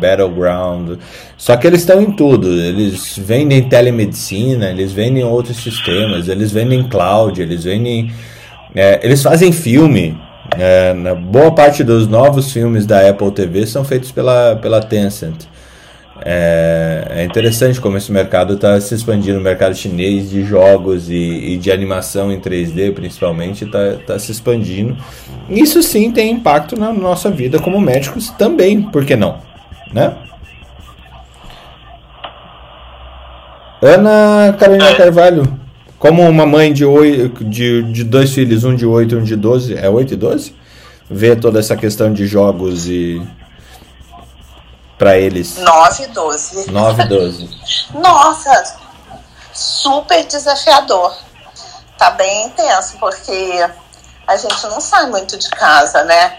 Battleground. Só que eles estão em tudo. Eles vendem telemedicina, eles vendem outros sistemas, eles vendem cloud, eles vendem. É, eles fazem filme. É, na boa parte dos novos filmes da Apple TV são feitos pela, pela Tencent. É, é interessante como esse mercado está se expandindo, o mercado chinês de jogos e, e de animação em 3D principalmente está tá se expandindo. Isso sim tem impacto na nossa vida como médicos também, por que não? Né? Ana Carolina é. Carvalho, como uma mãe de, oito, de, de dois filhos, um de 8 e um de 12, é 8 e 12? Vê toda essa questão de jogos e para eles? 9 e 12. 9 e 12. Nossa, super desafiador. Tá bem intenso, porque a gente não sai muito de casa, né?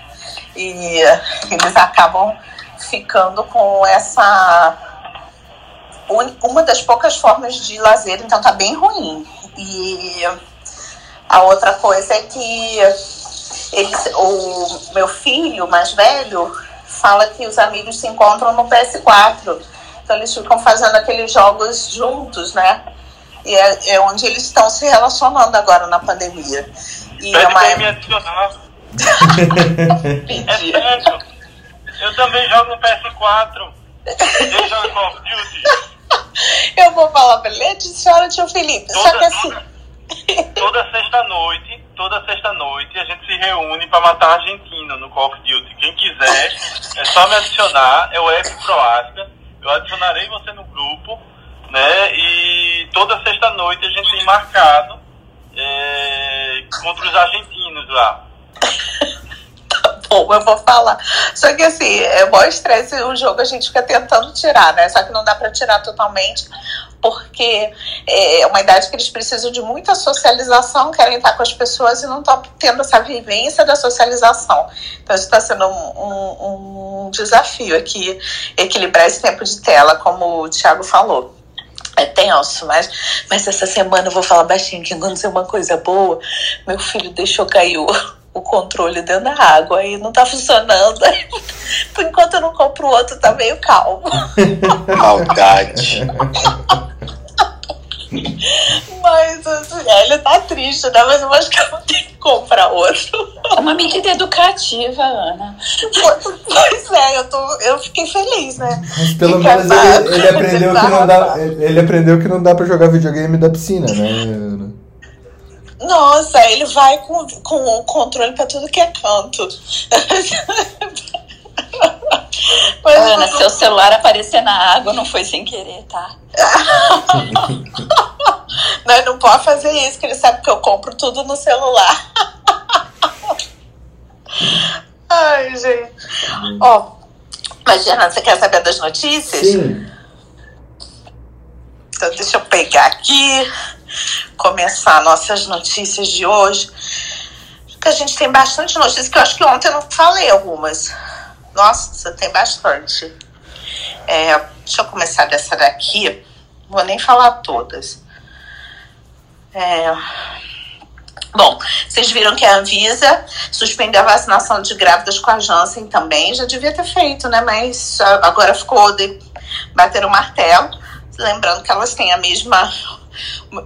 E eles acabam ficando com essa. Uma das poucas formas de lazer, então tá bem ruim. E a outra coisa é que eles, o meu filho mais velho fala que os amigos se encontram no PS4. Então eles ficam fazendo aqueles jogos juntos, né? E é, é onde eles estão se relacionando agora na pandemia. E Pede é uma... me adicionar. é sério. Eu também jogo no PS4. Eu jogo Call of Duty. Eu vou falar pra ele, adiciona tio Felipe. Toda, Só que assim. Toda, toda sexta-noite toda sexta-noite a gente se reúne para matar a Argentina no Call of Duty. Quem quiser, é só me adicionar, é o F Proasca. Eu adicionarei você no grupo, né? E toda sexta-noite a gente tem marcado é, contra os argentinos lá. bom, eu vou falar. Só que assim, é mó estresse o jogo, a gente fica tentando tirar, né? Só que não dá para tirar totalmente, porque é uma idade que eles precisam de muita socialização, querem estar com as pessoas e não estão tendo essa vivência da socialização. Então, isso está sendo um, um, um, desafio aqui, equilibrar esse tempo de tela, como o Thiago falou. É tenso, mas, mas essa semana eu vou falar baixinho que aconteceu uma coisa boa. Meu filho deixou cair o, o controle dentro da água e não tá funcionando. Por enquanto eu não compro o outro, tá meio calmo. Maldade. Mas assim, é, ele tá triste, né? Mas eu acho que eu vou ter que comprar outro. É uma medida educativa, Ana. Pois é, eu, tô, eu fiquei feliz, né? Mas pelo menos ele, ele, aprendeu que não dá. Ele aprendeu que não dá pra jogar videogame da piscina, né? Nossa, ele vai com, com o controle pra tudo que é canto. Mas Ana, não... seu celular aparecer na água não foi sem querer, tá? não, não pode fazer isso, que ele sabe que eu compro tudo no celular. Ai, gente. Ó, mas, Gerana, você quer saber das notícias? Sim. Então, deixa eu pegar aqui, começar nossas notícias de hoje. Porque a gente tem bastante notícias, que eu acho que ontem eu não falei algumas. Nossa, tem bastante. É, deixa eu começar dessa daqui. Vou nem falar todas. É, Bom, vocês viram que a Anvisa suspendeu a vacinação de grávidas com a Janssen também. Já devia ter feito, né? Mas agora ficou de bater o martelo. Lembrando que elas têm a mesma,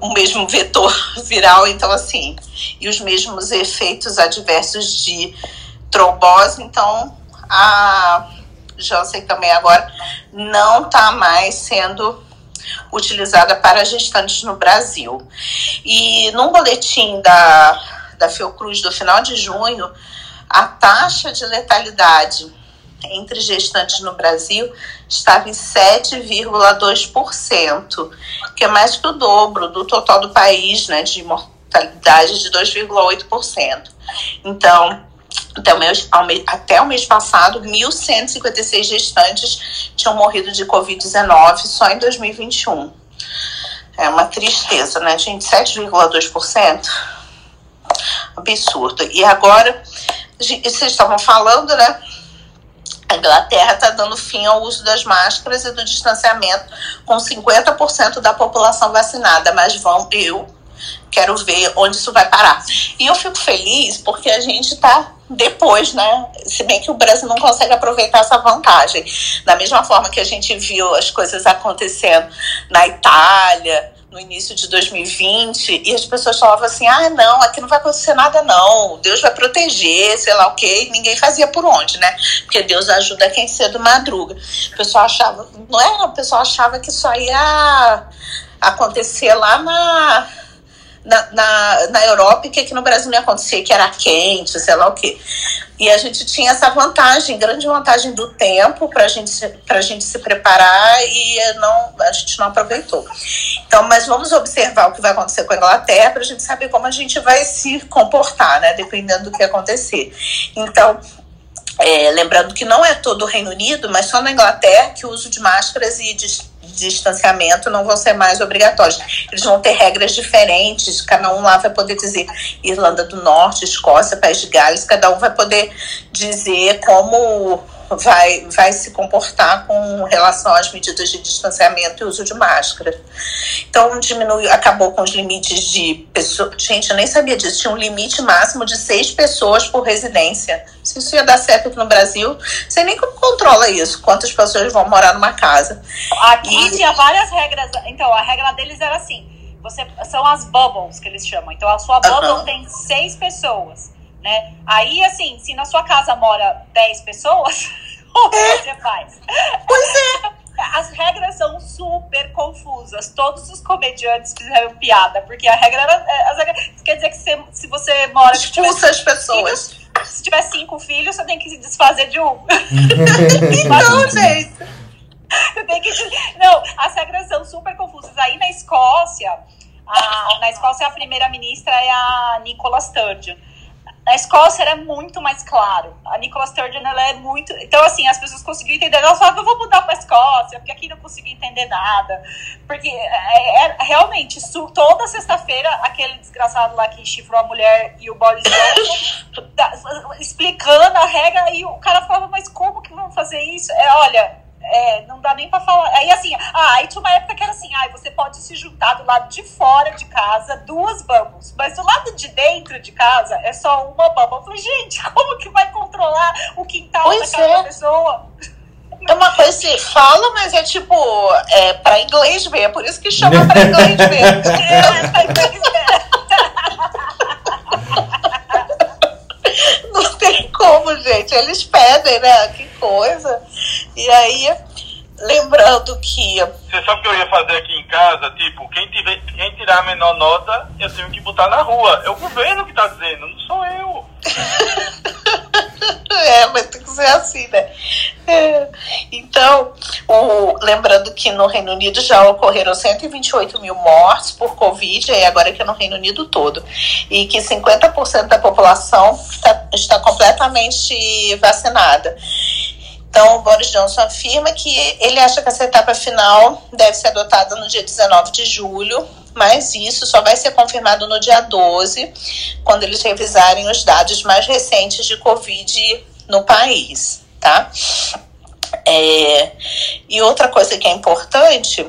o mesmo vetor viral, então assim, e os mesmos efeitos adversos de trombose. Então, a Janssen também agora não está mais sendo utilizada para gestantes no Brasil. E num boletim da, da Fiocruz do final de junho, a taxa de letalidade entre gestantes no Brasil estava em 7,2%, que é mais que o dobro do total do país, né, de mortalidade de 2,8%. Então, até o, mês, até o mês passado, 1.156 gestantes tinham morrido de Covid-19 só em 2021. É uma tristeza, né, gente? 7,2%. Absurdo. E agora, vocês estavam falando, né? A Inglaterra está dando fim ao uso das máscaras e do distanciamento com 50% da população vacinada, mas vão, eu quero ver onde isso vai parar. E eu fico feliz porque a gente está depois, né? Se bem que o Brasil não consegue aproveitar essa vantagem. Da mesma forma que a gente viu as coisas acontecendo na Itália, no início de 2020, e as pessoas falavam assim: ah, não, aqui não vai acontecer nada, não, Deus vai proteger, sei lá o quê, e ninguém fazia por onde, né? Porque Deus ajuda quem cedo madruga. O pessoal achava, não era? O pessoal achava que só ia acontecer lá na na, na, na Europa e que aqui no Brasil não ia acontecer, que era quente, sei lá o quê. E a gente tinha essa vantagem, grande vantagem do tempo para gente, a gente se preparar e não, a gente não aproveitou. Então, mas vamos observar o que vai acontecer com a Inglaterra para a gente saber como a gente vai se comportar, né? Dependendo do que acontecer. Então, é, lembrando que não é todo o Reino Unido, mas só na Inglaterra que o uso de máscaras e de distanciamento não vão ser mais obrigatórios. Eles vão ter regras diferentes, cada um lá vai poder dizer Irlanda do Norte, Escócia, País de Gales, cada um vai poder dizer como vai, vai se comportar com relação às medidas de distanciamento e uso de máscara. Então, diminuiu, acabou com os limites de pessoas. Gente, eu nem sabia disso. Tinha um limite máximo de seis pessoas por residência. Se isso ia dar certo aqui no Brasil, você nem como controla isso, quantas pessoas vão morar numa casa. Aqui e... tinha várias regras. Então, a regra deles era assim. Você, são as bubbles que eles chamam. Então, a sua bubble uhum. tem seis pessoas né? Aí, assim, se na sua casa mora 10 pessoas, o que é. você faz? Pois é. As regras são super confusas. Todos os comediantes fizeram piada, porque a regra era. É, as regras, quer dizer que você, se você mora. Expulsa as pessoas. Filhos, se tiver cinco filhos, você tem que se desfazer de um. então, gente. Que... Não, as regras são super confusas. Aí na Escócia, a, na Escócia a primeira-ministra é a Nicola Sturgeon. Na Escócia era muito mais claro. A Nicola Sturgeon ela é muito. Então, assim, as pessoas conseguiam entender. Ela falava, eu vou mudar para a Escócia, porque aqui não consegui entender nada. Porque é, é realmente, su, toda sexta-feira, aquele desgraçado lá que chifrou a mulher e o Boris Johnson explicando a regra, e o cara falava, mas como que vão fazer isso? É, olha é, não dá nem pra falar. Aí assim, ah, aí tinha uma época que era assim, ah, você pode se juntar do lado de fora de casa, duas bubbles, mas do lado de dentro de casa é só uma bubble. Eu falei, gente, como que vai controlar o quintal pois da é. pessoa? É uma coisa assim, fala, mas é tipo, é pra inglês ver, é por isso que chama pra inglês ver. é, pra inglês ver. Não tem como, gente. Eles pedem, né? Que coisa. E aí, lembrando que. Você sabe o que eu ia fazer aqui em casa? Tipo, quem, tiver, quem tirar a menor nota, eu tenho que botar na rua. É o governo que tá dizendo, não sou eu. é, mas tem que ser assim, né? É. Então, o, lembrando que no Reino Unido já ocorreram 128 mil mortes por Covid, e agora que é no Reino Unido todo. E que 50% da população está, está completamente vacinada. Então, o Boris Johnson afirma que ele acha que essa etapa final deve ser adotada no dia 19 de julho, mas isso só vai ser confirmado no dia 12, quando eles revisarem os dados mais recentes de Covid no país, tá? É, e outra coisa que é importante,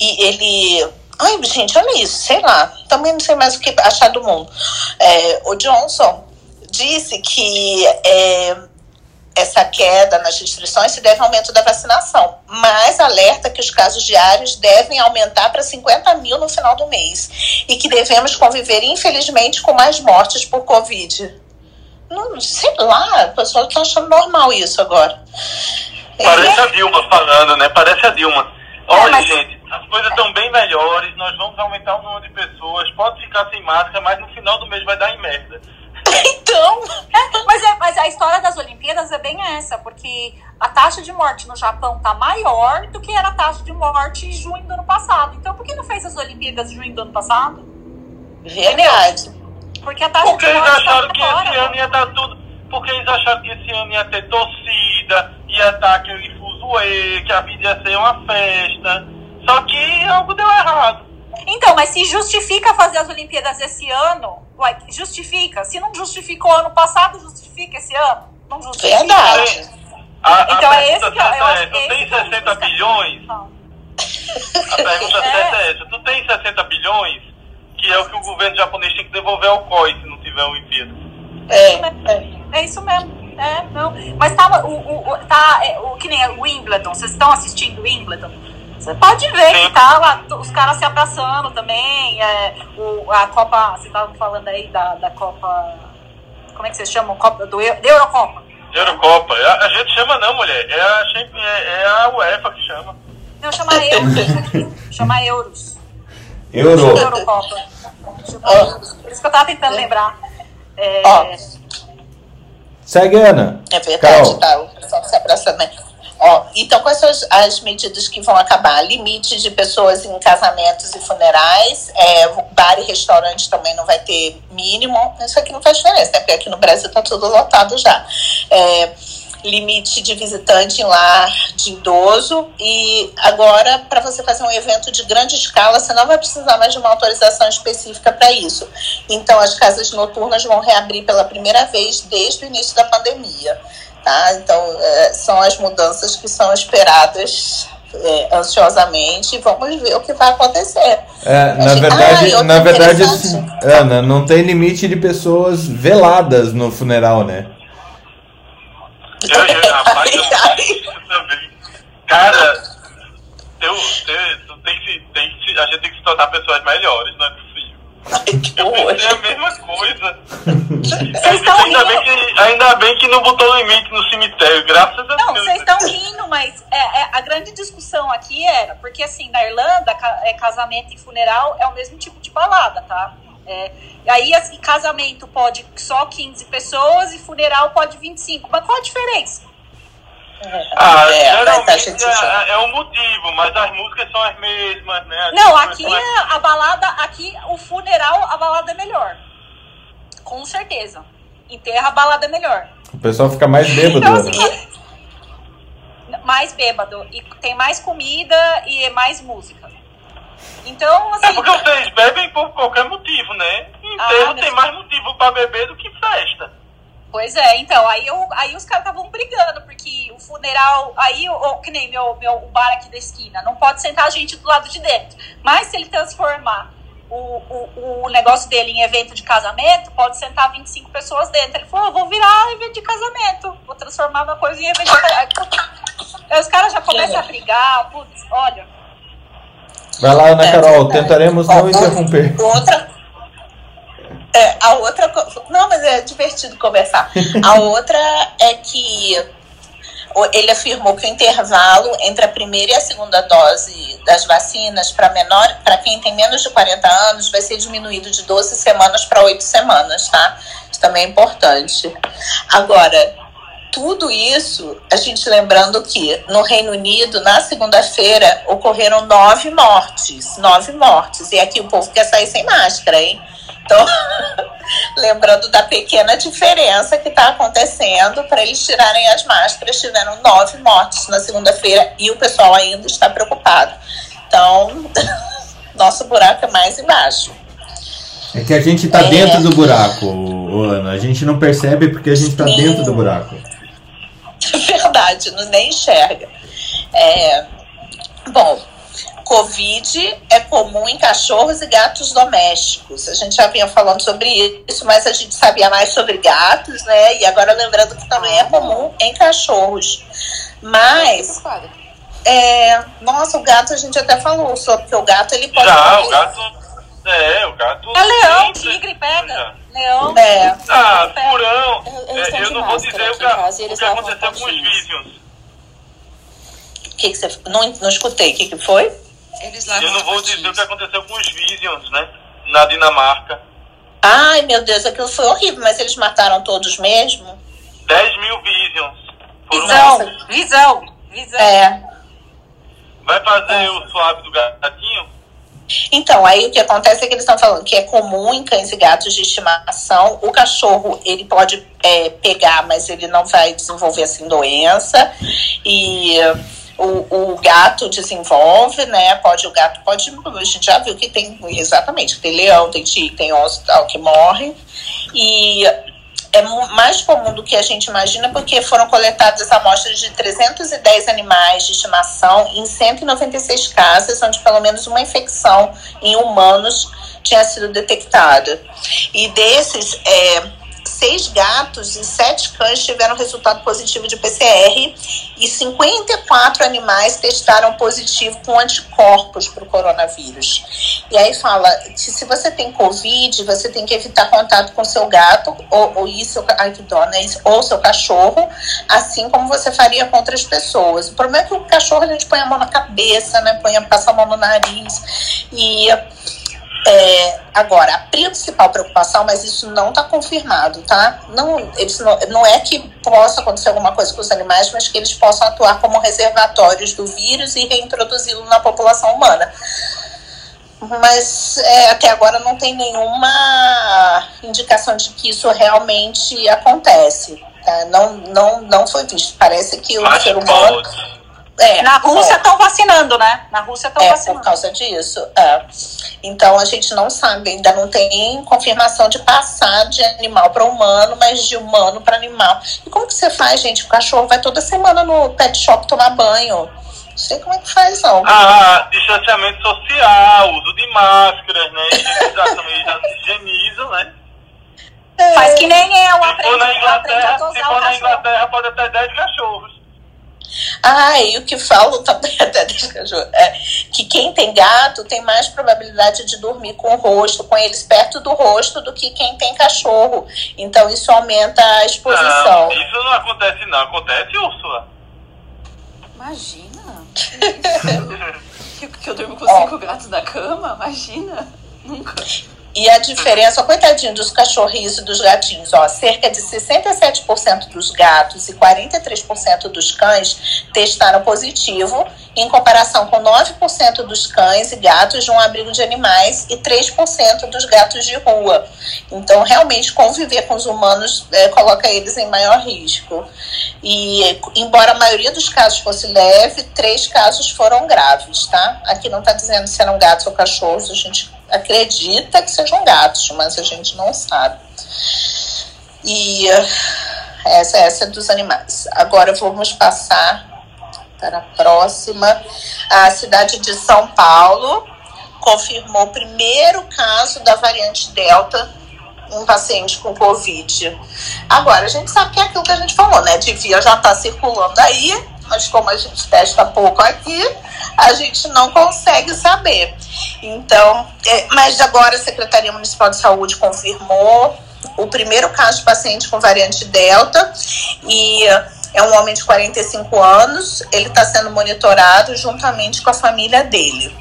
e ele. Ai, gente, olha isso, sei lá, também não sei mais o que achar do mundo. É, o Johnson disse que. É, essa queda nas restrições se deve ao aumento da vacinação, mas alerta que os casos diários devem aumentar para 50 mil no final do mês e que devemos conviver, infelizmente, com mais mortes por Covid. Não, sei lá, o pessoal está achando normal isso agora. Parece é. a Dilma falando, né? Parece a Dilma. Olha, é, mas... gente, as coisas estão bem melhores, nós vamos aumentar o número de pessoas, pode ficar sem máscara, mas no final do mês vai dar em merda. Então, É, mas, é, mas a história das Olimpíadas é bem essa, porque a taxa de morte no Japão tá maior do que era a taxa de morte em junho do ano passado. Então, por que não fez as Olimpíadas em junho do ano passado? verdade. Porque a taxa Porque de eles morte acharam tá que esse fora. ano ia dar tudo. Porque eles acharam que esse ano ia ter torcida, ia estar aquele fuzuê, que a vida ia ser uma festa. Só que algo deu errado. Então, mas se justifica fazer as Olimpíadas esse ano, uai, justifica. Se não justificou ano passado, justifica esse ano? Não justifica. Verdade. A, a Então é esse que eu, eu certa acho é, que tu esse tem que eu 60 bilhões? Não. A pergunta É. certa é essa. Tu tem 60 bilhões? Que é o que o governo japonês tem que devolver ao COI se não tiver Olimpíada. É, é. É isso mesmo. É, não. Mas tava. O, o, o- tá, é, o, que nem o Wimbledon. Vocês estão assistindo o Wimbledon? Você pode ver que tá lá, os caras se abraçando também. É, o, a Copa. Você tava falando aí da, da Copa. Como é que vocês chamam? Copa, do, da Eurocopa. Eurocopa. A, a gente chama não, mulher. É a, é, é a UEFA que chama. Não, chama Euros. chama Euros. Euro. Eurocopa. Chama Euros. Por isso que eu tava tentando lembrar. É, Ó. Segue, Ana. É verdade, Carol. tá? O pessoal se abraçando. né? Ó, então, quais são as, as medidas que vão acabar? Limite de pessoas em casamentos e funerais, é, bar e restaurante também não vai ter mínimo. Isso aqui não faz diferença, né? Porque aqui no Brasil tá tudo lotado já. É, limite de visitante em lar de idoso e agora para você fazer um evento de grande escala você não vai precisar mais de uma autorização específica para isso então as casas noturnas vão reabrir pela primeira vez desde o início da pandemia tá? Então é, são as mudanças que são esperadas é, ansiosamente e vamos ver o que vai acontecer. É, na verdade, Ah, na verdade, assim, Ana, não tem limite de pessoas veladas no funeral, né? Eu, eu, rapaz, eu também. Cara, eu, eu, tu tem que, se- tem que, se- a gente tem que se tornar pessoas melhores, não é horror. pensei a mesma coisa. Vocês estão ainda, bem rindo. que, ainda bem que não botou limite no cemitério, graças a Não, Deus. vocês estão rindo, mas é, é, a grande discussão aqui era, porque assim, na Irlanda, é, casamento e funeral é o mesmo tipo de balada, tá? É, e aí, assim, casamento pode só 15 pessoas e funeral pode 25. Mas qual a diferença? Ah, É, a geralmente já- é, é um motivo, mas as músicas são as mesmas, né? As Não, aqui é a balada, aqui o funeral, a balada é melhor. Com certeza. Enterra, a balada é melhor. O pessoal fica mais bêbado. Então, assim, mais bêbado. E tem mais comida e é mais música. Então, assim. É porque vocês bebem por qualquer motivo, né? Enterro Ah, tem mais motivo pra beber do que festa. Pois é, então, aí, eu, aí os caras estavam brigando, porque o funeral, aí, o, que nem meu, meu o bar aqui da esquina, não pode sentar gente do lado de dentro. Mas se ele transformar o, o, o negócio dele em evento de casamento, pode sentar 25 pessoas dentro. Ele falou, eu vou virar evento de casamento, vou transformar uma coisa em evento de casamento. Aí os caras já começam a brigar, putz, olha. Vai lá, Ana É Carol, verdade. tentaremos não interromper. Outra. É, a outra. Não, mas é divertido conversar. A outra é que ele afirmou que o intervalo entre a primeira e a segunda dose das vacinas para menor, para quem tem menos de 40 anos, vai ser diminuído de 12 semanas para 8 semanas, tá? Isso também é importante. Agora, tudo isso, a gente lembrando que no Reino Unido, na segunda-feira, ocorreram nove mortes. Nove mortes. E aqui o povo quer sair sem máscara, hein? Então, lembrando da pequena diferença que está acontecendo para eles tirarem as máscaras, tiveram nove mortes na segunda-feira e o pessoal ainda está preocupado. Então, nosso buraco é mais embaixo. É que a gente tá É. dentro do buraco, Ana. A gente não percebe porque a gente tá Sim. dentro do buraco. Verdade, não nem enxerga. É, bom, Covid é comum em cachorros e gatos domésticos. A gente já vinha falando sobre isso, mas a gente sabia mais sobre gatos, né? E agora lembrando que também é comum em cachorros. Mas, é, nossa, o gato a gente até falou sobre que o gato ele pode. Já, o gato. É, o gato. É leão, sempre- tigre pega. Já. Leão. É, Ah, furão. Eles é, eu não vou dizer o e o eles que aconteceu com os. Visions. que que você. Não, não escutei, o que, que foi? Eles Eu não vou dizer o que aconteceu com os Visions, né? Na Dinamarca. Ai, meu Deus, aquilo foi horrível, mas eles mataram todos mesmo? 10 mil visions. Foram Visão, visão, visão. É. Vai fazer o suave do gatinho? Então, aí o que acontece é que eles estão falando que é comum em cães e gatos de estimação. O cachorro, ele pode é, pegar, mas ele não vai desenvolver assim doença. E o, o gato desenvolve, né? Pode, o gato pode. A gente já viu que tem exatamente, tem leão, tem tigre, tem osso tal que morre. E é mais comum do que a gente imagina, porque foram coletadas amostras de 310 animais de estimação em 196 casas, onde pelo menos uma infecção em humanos tinha sido detectada. E desses, é, seis gatos e sete cães tiveram resultado positivo de PCR e 54 animais testaram positivo com anticorpos para o coronavírus. E aí fala que se você tem Covid, você tem que evitar contato com seu gato ou, ou isso, ai ou seu cachorro, assim como você faria com outras pessoas. O problema é que o cachorro a gente põe a mão na cabeça, né? Põe, passa a mão no nariz e é, agora, a principal preocupação, mas isso não está confirmado, tá? Não, eles não, não é que possa acontecer alguma coisa com os animais, mas que eles possam atuar como reservatórios do vírus e reintroduzi-lo na população humana. Mas é, até agora não tem nenhuma indicação de que isso realmente acontece. tá? Não, não, não foi visto. Parece que o ser humano. pode. É, Na Rússia é. estão vacinando, né? Na Rússia estão É, por vacinando. causa disso. É. Então a gente não sabe, ainda não tem confirmação de passar de animal para humano, mas de humano para animal. E como que você faz, gente? O cachorro vai toda semana no pet shop tomar banho. Não sei como é que faz, não. Ah, distanciamento social, uso de máscaras, né? Higienização, eles já se higienizam, né? Faz que nem eu, Se for aprendi, na aprendi Inglaterra, a se tosar o for na cachorro. Inglaterra, pode até 10 cachorros. Ah, e o que falo também até desse cachorro é que quem tem gato tem mais probabilidade de dormir com o rosto, com eles perto do rosto, do que quem tem cachorro. Então isso aumenta a exposição. Não, isso não acontece não. Acontece, Úrsula. Imagina. que, que eu durmo com cinco gatos na cama? Imagina. Nunca. E a diferença, coitadinho dos cachorrinhos e dos gatinhos, ó, cerca de 67% dos gatos e 43% dos cães testaram positivo, em comparação com 9% dos cães e gatos de um abrigo de animais e 3% dos gatos de rua. Então, realmente, conviver com os humanos é, coloca eles em maior risco. E, embora a maioria dos casos fosse leve, três casos foram graves, tá? Aqui não está dizendo se eram gatos ou cachorros, a gente acredita que sejam gatos, mas a gente não sabe. E eh, essa, essa é dos animais. Agora vamos passar para a próxima. A cidade de São Paulo confirmou o primeiro caso da variante Delta um paciente com Covid. Agora, a gente sabe que é aquilo que a gente falou, né? Devia já estar circulando aí, mas como a gente testa pouco aqui, a gente não consegue saber. Então, é, mas agora a Secretaria Municipal de Saúde confirmou o primeiro caso de paciente com variante Delta e é um homem de 45 anos, ele está sendo monitorado juntamente com a família dele,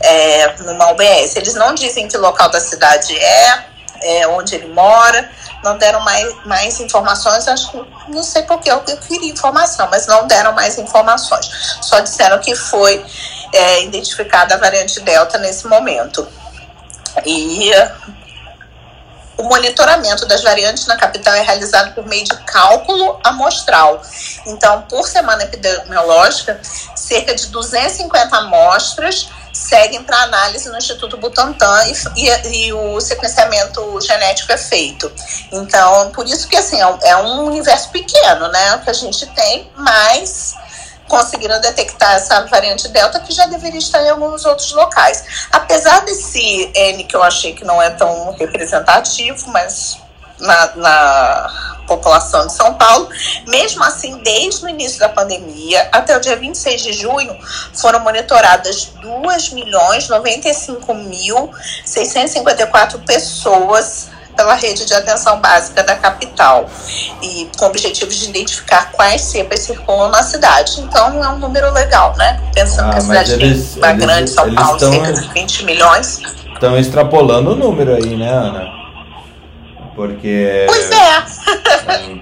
é, numa UBS. Eles não dizem que local da cidade é, é, onde ele mora, não deram mais, mais informações, acho que não sei porque eu, eu queria informação, mas não deram mais informações. Só disseram que foi é, identificada a variante Delta nesse momento. E o monitoramento das variantes na capital é realizado por meio de cálculo amostral. Então, por semana epidemiológica, cerca de 250 amostras seguem para análise no Instituto Butantan e, e, e, o sequenciamento genético é feito. Então, por isso que assim, é é um universo pequeno, né? Que a gente tem, mas conseguiram detectar essa variante Delta que já deveria estar em alguns outros locais. Apesar desse N que eu achei que não é tão representativo, mas na, na população de São Paulo, mesmo assim, desde o início da pandemia até o dia 26 de junho, foram monitoradas 2 milhões 95 mil 654 pessoas pela rede de atenção básica da capital e com o objetivo de identificar quais cepas circulam na cidade. Então é um número legal, né? Pensando Ah, que a cidade eles- tem uma eles- grande São Paulo, tão- cerca de 20 milhões. Estão extrapolando o número aí, né, Ana? Porque. Pois é.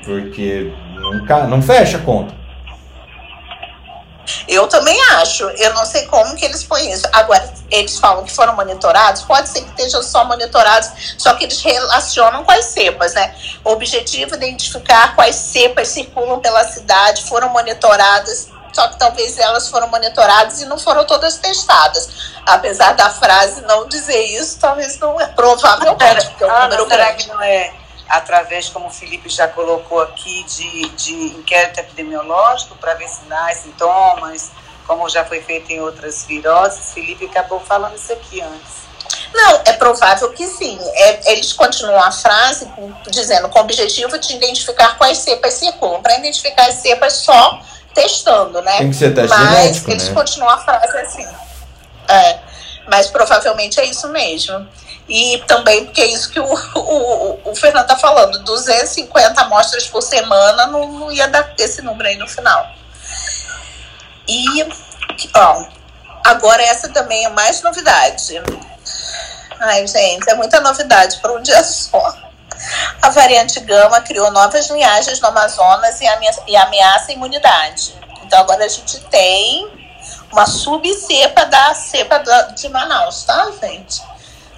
Porque nunca, não fecha a conta. Eu também acho. Eu não sei como que eles põem isso. Agora, eles falam que foram monitorados. Pode ser que estejam só monitorados, só que eles relacionam com as cepas, né? O objetivo é identificar quais cepas circulam pela cidade, foram monitoradas. Só que talvez elas foram monitoradas e não foram todas testadas. Apesar da frase não dizer isso, talvez não é provavelmente, porque é um Ah, número não, será grande. que não é através, como o Felipe já colocou aqui, de, de inquérito epidemiológico para ver sinais, sintomas, como já foi feito em outras viroses? Felipe acabou falando isso aqui antes. Não, é provável que sim. É, eles continuam a frase dizendo com o objetivo de identificar quais cepas circulam. Para identificar as cepas só testando, né? Tem que ser teste Mas genético, eles né? continuam a frase assim. É, mas provavelmente é isso mesmo. E também porque é isso que o, o, o Fernando tá falando, 250 amostras por semana não, não ia dar esse número aí no final. E, ó, agora essa também é mais novidade. Ai, gente, é muita novidade para um dia só. A variante Gama criou novas linhagens no Amazonas e, amea- ameaça a imunidade. Então agora a gente tem uma subcepa da cepa de Manaus, tá, gente?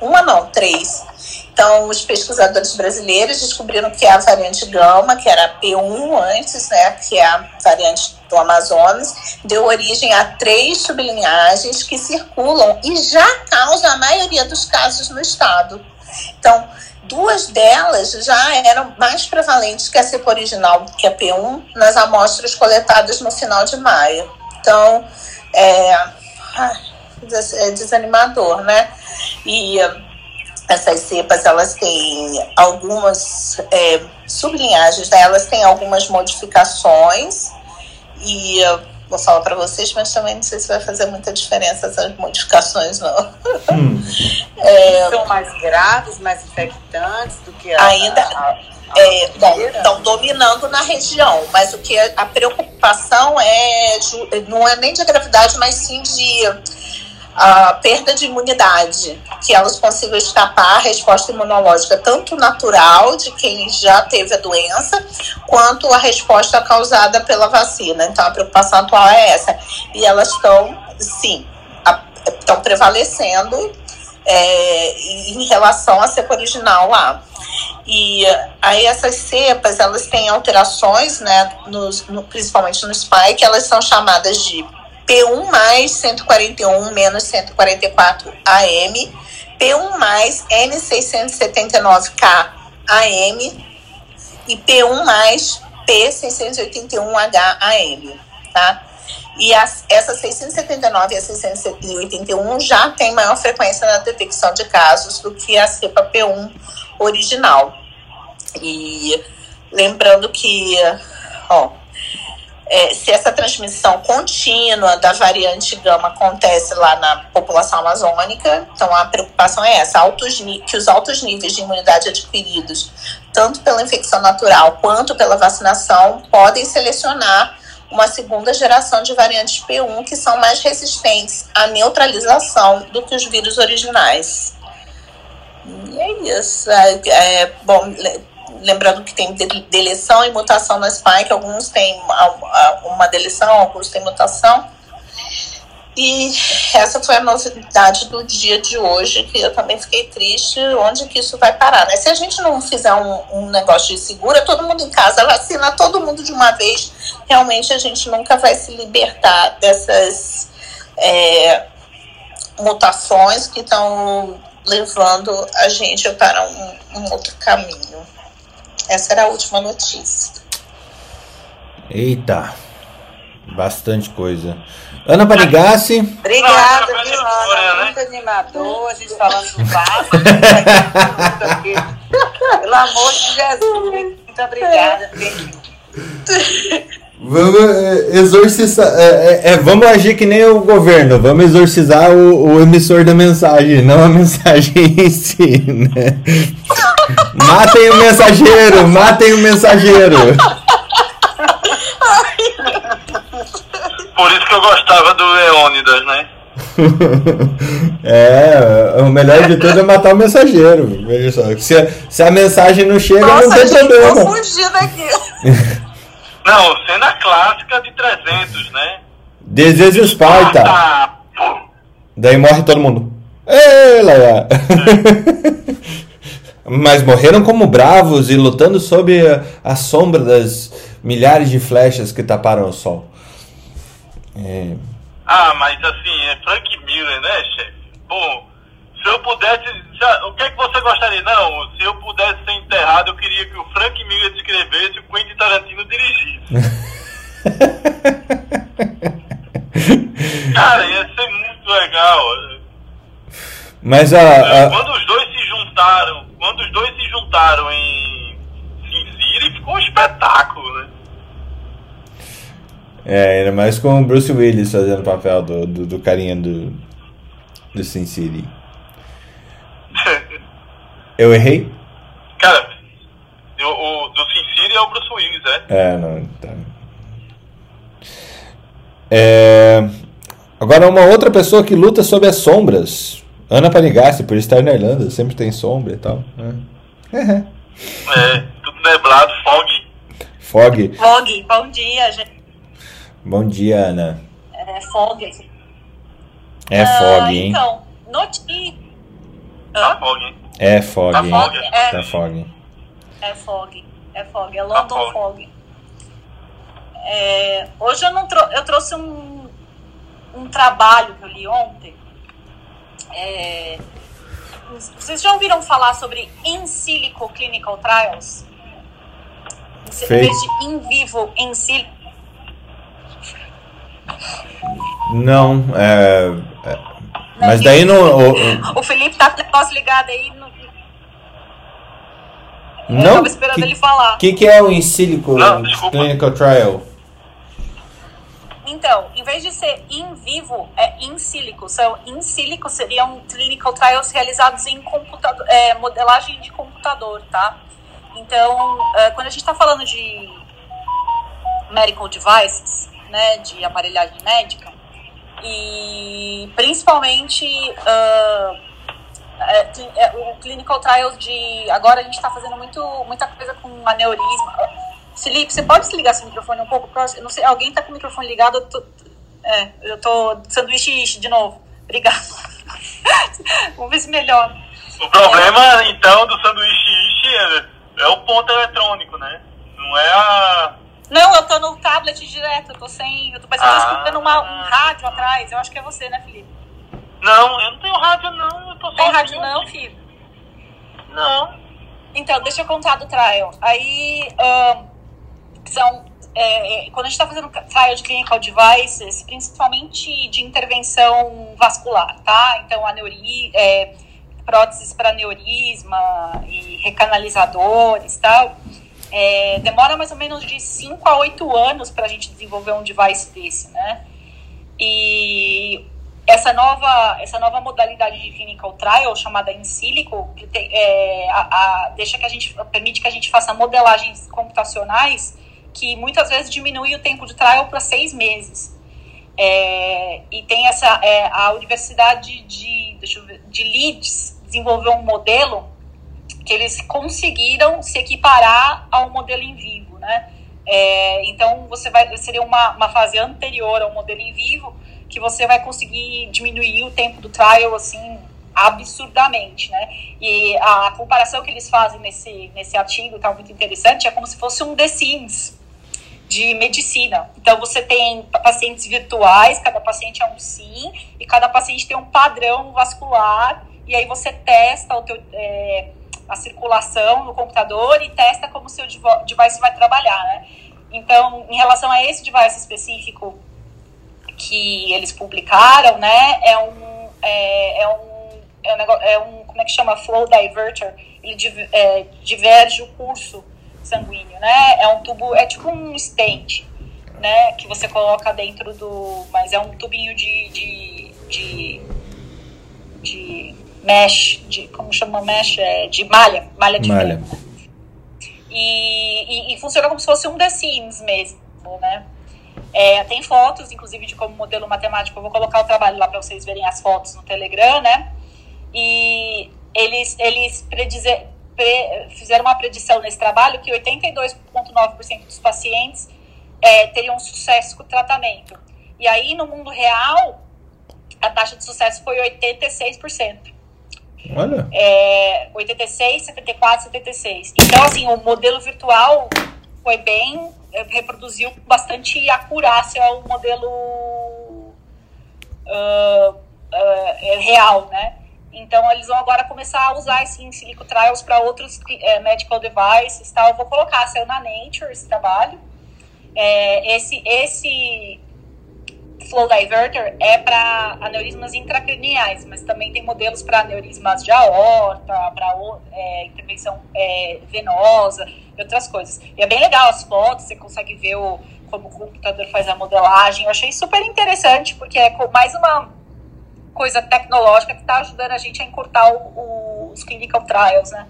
Uma não, três. Então, os pesquisadores brasileiros descobriram que a variante Gama, que era a P1 antes, né, que é a variante do Amazonas, deu origem a três sublinhagens que circulam e já causam a maioria dos casos no estado. Então, duas delas já eram mais prevalentes que a cepa original, que é a P1, nas amostras coletadas no final de maio. Então, é, é desanimador, né? E eh, essas cepas, elas têm algumas é, sublinhagens, né? elas têm algumas modificações e eu vou falar para vocês, mas também não sei se vai fazer muita diferença essas modificações, não. É, São mais graves, mais infectantes do que a. Ainda- a- a- É, bom, estão dominando na região, mas o que a preocupação é não é nem de gravidade, mas sim de a perda de imunidade, que elas consigam escapar à resposta imunológica, tanto natural de quem já teve a doença, quanto a resposta causada pela vacina. Então a preocupação atual é essa. E elas estão, sim, a- estão prevalecendo é, em relação à cepa original lá. E aí essas cepas, elas têm alterações, né, nos, no- principalmente no spike, elas são chamadas de P1 mais 141 menos 144 AM, P1 mais N679K AM e P1 mais P681H AM, tá? E as, essa 679 e a 681 já tem maior frequência na detecção de casos do que a cepa P1 original. E lembrando que, ó, é, se essa transmissão contínua da variante gama acontece lá na população amazônica, então a preocupação é essa, altos, que os altos níveis de imunidade adquiridos, tanto pela infecção natural quanto pela vacinação, podem selecionar uma segunda geração de variantes P1 que são mais resistentes à neutralização do que os vírus originais. E é isso. É, é, bom, lembrando que tem de- deleção e mutação na spike, alguns têm uma deleção, alguns têm mutação. E essa foi a novidade do dia de hoje, que eu também fiquei triste, onde que isso vai parar, né? Se a gente não fizer um, um negócio de segura, todo mundo em casa, vacina todo mundo de uma vez, realmente a gente nunca vai se libertar dessas é, mutações que estão levando a gente para um, um outro caminho. Essa era a última notícia. Eita, bastante coisa. Ana Panigassi, Obrigada, viu, Ana? né? Muito animador, a gente falando do Vasco. Pelo amor de Jesus, muito obrigada. vamos é, exorcizar. é, é, é, vamos agir que nem o governo. Vamos exorcizar o, o emissor da mensagem, não a mensagem em si, né? Matem o mensageiro, matem o mensageiro. Por isso que eu gostava do Leônidas, né? É, o melhor de tudo é matar o mensageiro. Veja só. Se, se a mensagem não chega, não Nossa, tem gente, tô problema. fugindo aqui. Não, cena clássica de 300, né? This is Sparta. Ah, pô. Daí morre todo mundo. Ei, Laia. Mas morreram como bravos e lutando sob a, a sombra das milhares de flechas que taparam o sol. É, Ah, mas assim, é Frank Miller, né, chefe? Pô, se eu pudesse. já- o que é que você gostaria? Não, se eu pudesse ser enterrado, eu queria que o Frank Miller escrevesse e o Quentin Tarantino dirigisse. Cara, ia ser muito legal. Mas a, É, a- Quando os dois se juntaram, quando os dois se juntaram em Sin City, ficou um espetáculo, né? É, ainda mais com o Bruce Willis fazendo o papel do, do, do carinha do, do Sin City. Eu errei? Cara, o, o do Sin City é o Bruce Willis, é? É, não. Tá. É, agora, uma outra pessoa que luta sob as sombras. Ana Panigassi, por estar na Irlanda, sempre tem sombra e tal. né? É, tudo neblado, fog. Fog. Fog, bom dia, gente. Bom dia, Ana. É Fog. É Ah, fog, hein? Então, notícia. Tá fog, hein? É fog, Tá fog, é. Tá fog. É fog, é fog, é London fog. fog. É, hoje eu não trou eu trouxe um, um trabalho que eu li ontem. É, vocês já ouviram falar sobre in silico clinical trials? Em Feito. vez de in vivo, in silico. Não, é. é, mas daí não. o- o- O Felipe tá com o negócio ligado aí. No, eu não? tava esperando que, ele falar. que, que é o in silico Não, desculpa. clinical trial? Então, em vez de ser in vivo, é in silico. São in silico seriam clinical trials realizados em computador, é, modelagem de computador, tá? Então, é, quando a gente está falando de medical devices, né, de aparelhagem médica, e principalmente ah, é, é, o clinical trials de agora a gente está fazendo muito muita coisa com aneurisma. Felipe, você pode desligar seu microfone um pouco? Eu não sei, alguém tá com o microfone ligado. Eu tô, é, eu tô sanduíche de novo. Obrigada. Vamos ver se melhora. O problema, então, do sanduíche é, é o ponto eletrônico, né? Não é a. Não, eu tô no tablet direto. Eu tô sem. Eu tô parecendo Ah. escutando uma, um rádio atrás. Eu acho que é você, né, Felipe? Não, eu não tenho rádio, não. Eu tô Tem só rádio ouvindo não, aqui. filho? Não. Então, deixa eu contar do trial. Aí, ahn, são, é, é, quando a gente está fazendo trial de clinical devices, principalmente de intervenção vascular, tá? Então, aneuri, é, próteses para aneurisma e recanalizadores tal. É, demora mais ou menos de 5 a 8 anos para a gente desenvolver um device desse, né? E essa nova, essa nova modalidade de clinical trial, chamada in silico, que tem- é, a- a- deixa que a gente, permite que a gente faça modelagens computacionais que muitas vezes diminui o tempo de trial para seis meses. É, e tem essa, é, a Universidade de, ver, de Leeds desenvolveu um modelo que eles conseguiram se equiparar ao modelo em vivo, né? É, então você vai seria uma, uma fase anterior ao modelo em vivo que você vai conseguir diminuir o tempo do trial assim absurdamente, né? E a comparação que eles fazem nesse nesse artigo tá muito interessante é como se fosse um The Sims de medicina. Então você tem pacientes virtuais, cada paciente é um sim e cada paciente tem um padrão vascular e aí você testa o teu é, a circulação no computador e testa como o seu device vai trabalhar, né? Então, em relação a esse device específico que eles publicaram, né, é um, é, é um, é um, negócio, é um, como é que chama, flow diverter, ele div- é, diverge o curso sanguíneo, né, é um tubo, é tipo um stent, né, que você coloca dentro do, mas é um tubinho de, de, de, de mesh, de, como chama mesh, é, de malha, malha de Malha. né? E, e, e funciona como se fosse um The Sims mesmo, né? É, tem fotos, inclusive, de como modelo matemático. Eu vou colocar o trabalho lá para vocês verem as fotos no Telegram, né? E eles, eles predizer, pre, fizeram uma predição nesse trabalho que 82,9% dos pacientes é, teriam sucesso com o tratamento. E aí, no mundo real, a taxa de sucesso foi 86%. Olha. É, 86, 74, 76. Então, assim, o modelo virtual foi bem, é, reproduziu bastante acurácia o modelo uh, uh, real, né? Então, eles vão agora começar a usar esse in silico trials para outros é, medical devices, tal. Eu vou colocar, saiu na Nature esse trabalho. É, esse, esse flow diverter é para aneurismas intracraniais, mas também tem modelos para aneurismas de aorta, para é, intervenção é, venosa e outras coisas. E é bem legal as fotos, você consegue ver o, como o computador faz a modelagem. Eu achei super interessante, porque é mais uma coisa tecnológica que está ajudando a gente a encurtar o, o, os clinical trials, né?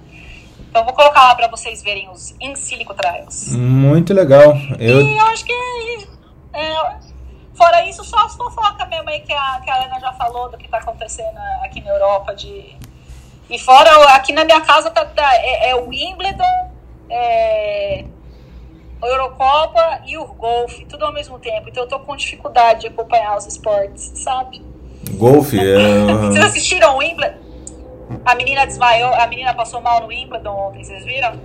Então vou colocar lá para vocês verem os in silico trials. Muito legal. Eu... E eu acho que é, Fora isso, só as fofocas mesmo aí que a, que a Ana já falou do que tá acontecendo aqui na Europa. De... E fora, aqui na minha casa tá, tá é, é o Wimbledon, é, Eurocopa e o Golfe, tudo ao mesmo tempo. Então eu tô com dificuldade de acompanhar os esportes, sabe? Golfe é. Vocês assistiram o Wimbledon? A menina desmaiou, a menina passou mal no Wimbledon ontem, vocês viram?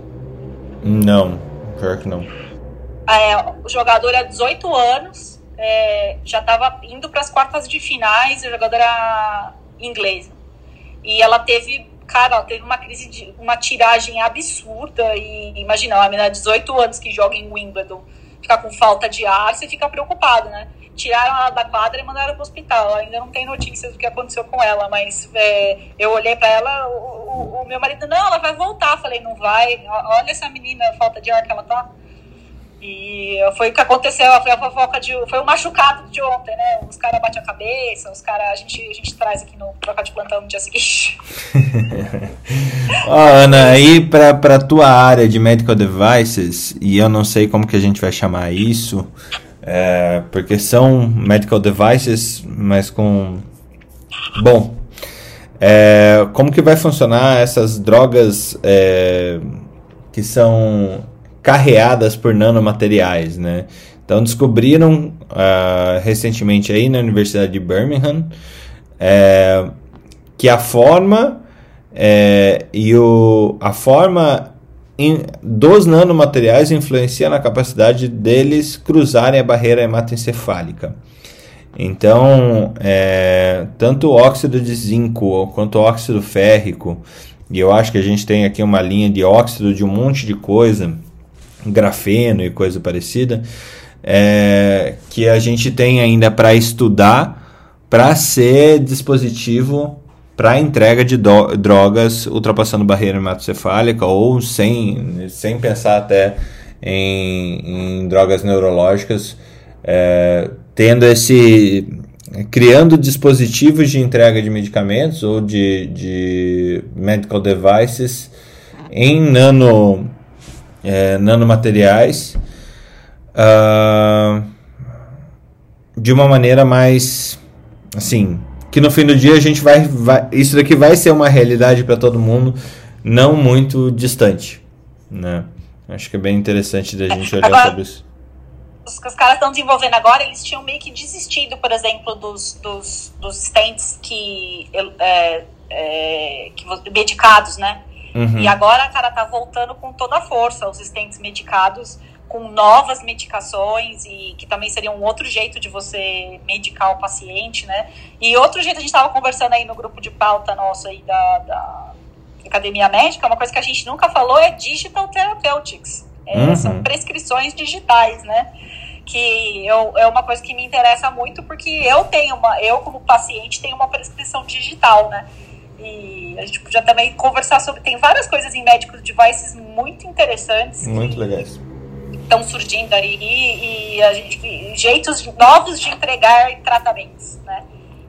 Não, pior que não. É, o jogador é 18 anos é, já estava indo para as quartas de finais, a jogadora inglesa. E ela teve, cara, ela teve uma crise de uma tiragem absurda. E imagina, uma menina de 18 anos que joga em Wimbledon, ficar com falta de ar, você fica preocupado, né? Tiraram ela da quadra e mandaram para o hospital. Ainda não tem notícias do que aconteceu com ela, mas é, eu olhei para ela, o, o, o, meu marido, não, ela vai voltar. Falei, não vai. Olha essa menina, falta de ar que ela tá. E foi o que aconteceu, foi a fofoca de. Foi o machucado de ontem, né? Os caras batem a cabeça, os caras. A gente, a gente traz aqui no troca de plantão no dia seguinte. Ó, Ana, aí pra, pra tua área de medical devices, e eu não sei como que a gente vai chamar isso, é, porque são medical devices, mas com. Bom. É, como que vai funcionar essas drogas é, que são carreadas por nanomateriais, né? Então descobriram uh, recentemente aí na Universidade de Birmingham é, que a forma é, e o, a forma in, dos nanomateriais influencia na capacidade deles cruzarem a barreira hematoencefálica. Então, é, tanto o óxido de zinco quanto o óxido férrico, e eu acho que a gente tem aqui uma linha de óxido de um monte de coisa grafeno e coisa parecida, é, que a gente tem ainda para estudar para ser dispositivo para entrega de drogas ultrapassando barreira hematocefálica ou sem, sem pensar até em, em drogas neurológicas, é, tendo esse criando dispositivos de entrega de medicamentos ou de, de medical devices em nano é, nanomateriais uh, de uma maneira mais assim que no fim do dia a gente vai, vai isso daqui vai ser uma realidade para todo mundo não muito distante né? Acho que é bem interessante da gente olhar agora, sobre isso. os, os caras estão desenvolvendo agora eles tinham meio que desistido por exemplo dos, dos, dos stents que, é, é, que medicados né Uhum. E agora, cara, tá voltando com toda a força os estentes medicados com novas medicações e que também seria um outro jeito de você medicar o paciente, né? E outro jeito, a gente estava conversando aí no grupo de pauta nosso aí da, da Academia Médica, uma coisa que a gente nunca falou é Digital Therapeutics. É, uhum. São prescrições digitais, né? Que eu, é uma coisa que me interessa muito porque eu tenho uma, eu como paciente tenho uma prescrição digital, né? E a gente podia também conversar sobre. Tem várias coisas em médicos devices muito interessantes. Muito legais. Estão surgindo ali e, e a gente, jeitos novos de entregar tratamentos, né?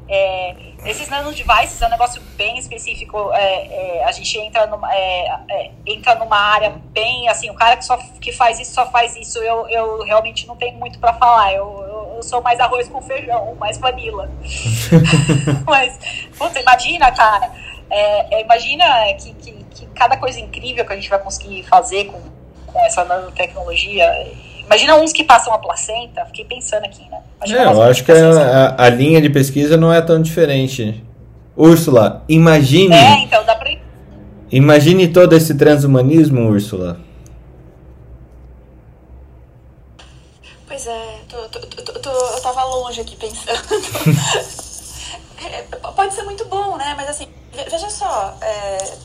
É, esses nanodevices é um negócio bem específico. É, é, a gente entra numa, é, é, entra numa área bem assim, o cara que só que faz isso só faz isso. Eu, eu realmente não tenho muito para falar. Eu, eu, eu sou mais arroz com feijão, mais vanilla. Mas, puta, imagina, cara. É, é, imagina que, que, que, cada coisa incrível que a gente vai conseguir fazer com, com essa nanotecnologia. Imagina uns que passam a placenta. Fiquei pensando aqui, né? É, eu acho que a, a, linha de pesquisa não é tão diferente. Úrsula, imagine. É, então dá pra. Imagine todo esse transhumanismo, Úrsula. Pois é, tô, tô, tô, eu tava longe aqui pensando. é, pode ser muito bom, né? Mas assim, veja só, é,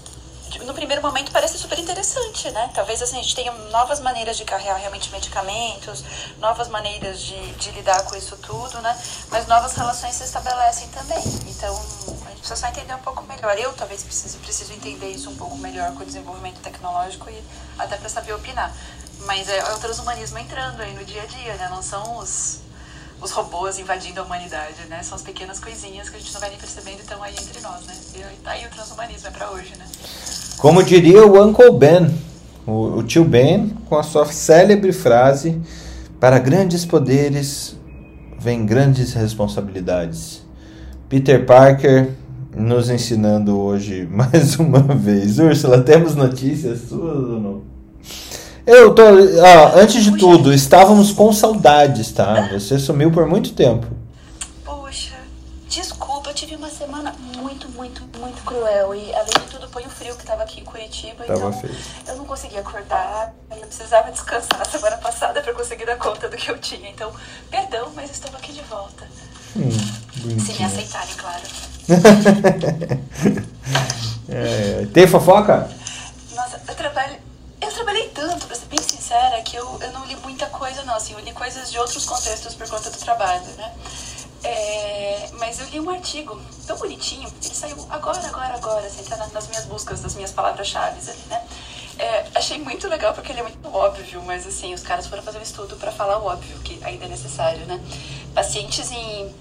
no primeiro momento parece super interessante, né? Talvez assim, a gente tenha novas maneiras de carregar realmente medicamentos, novas maneiras de, de lidar com isso tudo, né? Mas novas relações se estabelecem também. Então, a gente precisa só entender um pouco melhor. Eu talvez preciso, preciso entender isso um pouco melhor com o desenvolvimento tecnológico e até para saber opinar. Mas é, é o transhumanismo entrando aí no dia a dia, né? Não são os, os robôs invadindo a humanidade, né? São as pequenas coisinhas que a gente não vai nem percebendo e estão aí entre nós, né? E tá aí o transhumanismo, é pra hoje, né? Como diria o Uncle Ben, o, o tio Ben, com a sua célebre frase: Para grandes poderes vem grandes responsabilidades. Peter Parker nos ensinando hoje mais uma vez. Úrsula, temos notícias suas ou não? Eu tô. Ah, antes de tudo, estávamos com saudades, tá? Você sumiu por muito tempo. Poxa, desculpa, eu tive uma semana muito, muito, muito cruel. E além de tudo, foi o frio que estava aqui em Curitiba. Tava então, feio. eu não conseguia acordar. Eu precisava descansar na semana passada para conseguir dar conta do que eu tinha. Então, perdão, mas estou aqui de volta. Hum, Se me aceitarem, claro. é, tem fofoca? Nossa, eu trabalho trabalhei tanto, pra ser bem sincera, que eu, eu não li muita coisa, não. Assim, eu li coisas de outros contextos por conta do trabalho, né? É, mas eu li um artigo tão bonitinho, ele saiu agora, agora, agora, assim, tá nas minhas buscas, das minhas palavras-chave ali, né? É, achei muito legal porque ele é muito óbvio, mas assim, os caras foram fazer um estudo para falar o óbvio, que ainda é necessário, né? Pacientes em.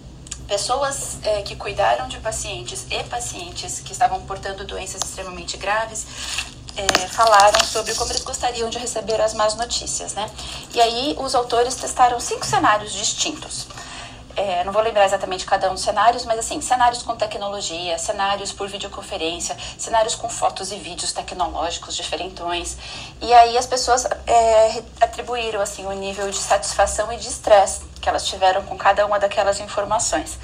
Pessoas é, que cuidaram de pacientes e pacientes que estavam portando doenças extremamente graves é, falaram sobre como eles gostariam de receber as más notícias, né? E aí os autores testaram cinco cenários distintos. É, não vou lembrar exatamente cada um dos cenários, mas assim, cenários com tecnologia, cenários por videoconferência, cenários com fotos e vídeos tecnológicos diferentões. E aí as pessoas é, atribuíram assim o nível de satisfação e de estresse que elas tiveram com cada uma daquelas informações.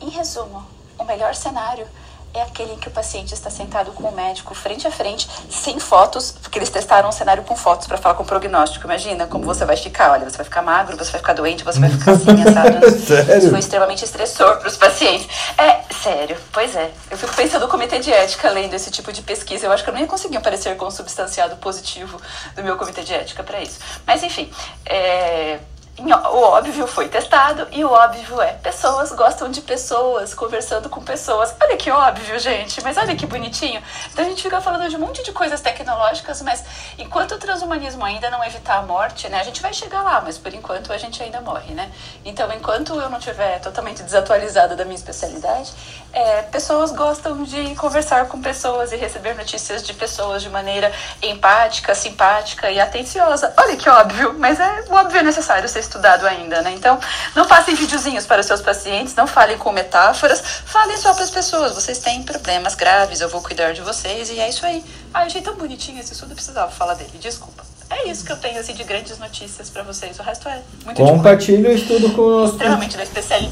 Em resumo, o melhor cenário é aquele em que o paciente está sentado com o médico frente a frente, sem fotos, porque eles testaram um cenário com fotos para falar com prognóstico. Imagina como você vai ficar. Olha, você vai ficar magro, você vai ficar doente, você vai ficar assim, assado. sério? Isso foi extremamente estressor para os pacientes. É, sério, pois é. Eu fico pensando no comitê de ética lendo esse tipo de pesquisa. Eu acho que eu não ia conseguir aparecer com um substanciado positivo do meu comitê de ética para isso. Mas, enfim, é o óbvio foi testado e o óbvio é pessoas gostam de pessoas, conversando com pessoas. Olha que óbvio, gente, mas olha que bonitinho. Então a gente fica falando de um monte de coisas tecnológicas, mas enquanto o transhumanismo ainda não evitar a morte, né, a gente vai chegar lá, mas por enquanto a gente ainda morre, né? Então enquanto eu não tiver totalmente desatualizada da minha especialidade, é, pessoas gostam de conversar com pessoas e receber notícias de pessoas de maneira empática, simpática e atenciosa. Olha que óbvio, mas é o óbvio é necessário ser estudado ainda, né? Então, não passem videozinhos para os seus pacientes, não falem com metáforas, falem só para as pessoas. Vocês têm problemas graves, eu vou cuidar de vocês e é isso aí. Ah, eu achei tão bonitinho esse estudo, eu precisava falar dele, desculpa. É isso que eu tenho assim, de grandes notícias para vocês. O resto é muito Compartilhe o estudo com Extremamente da, especiali...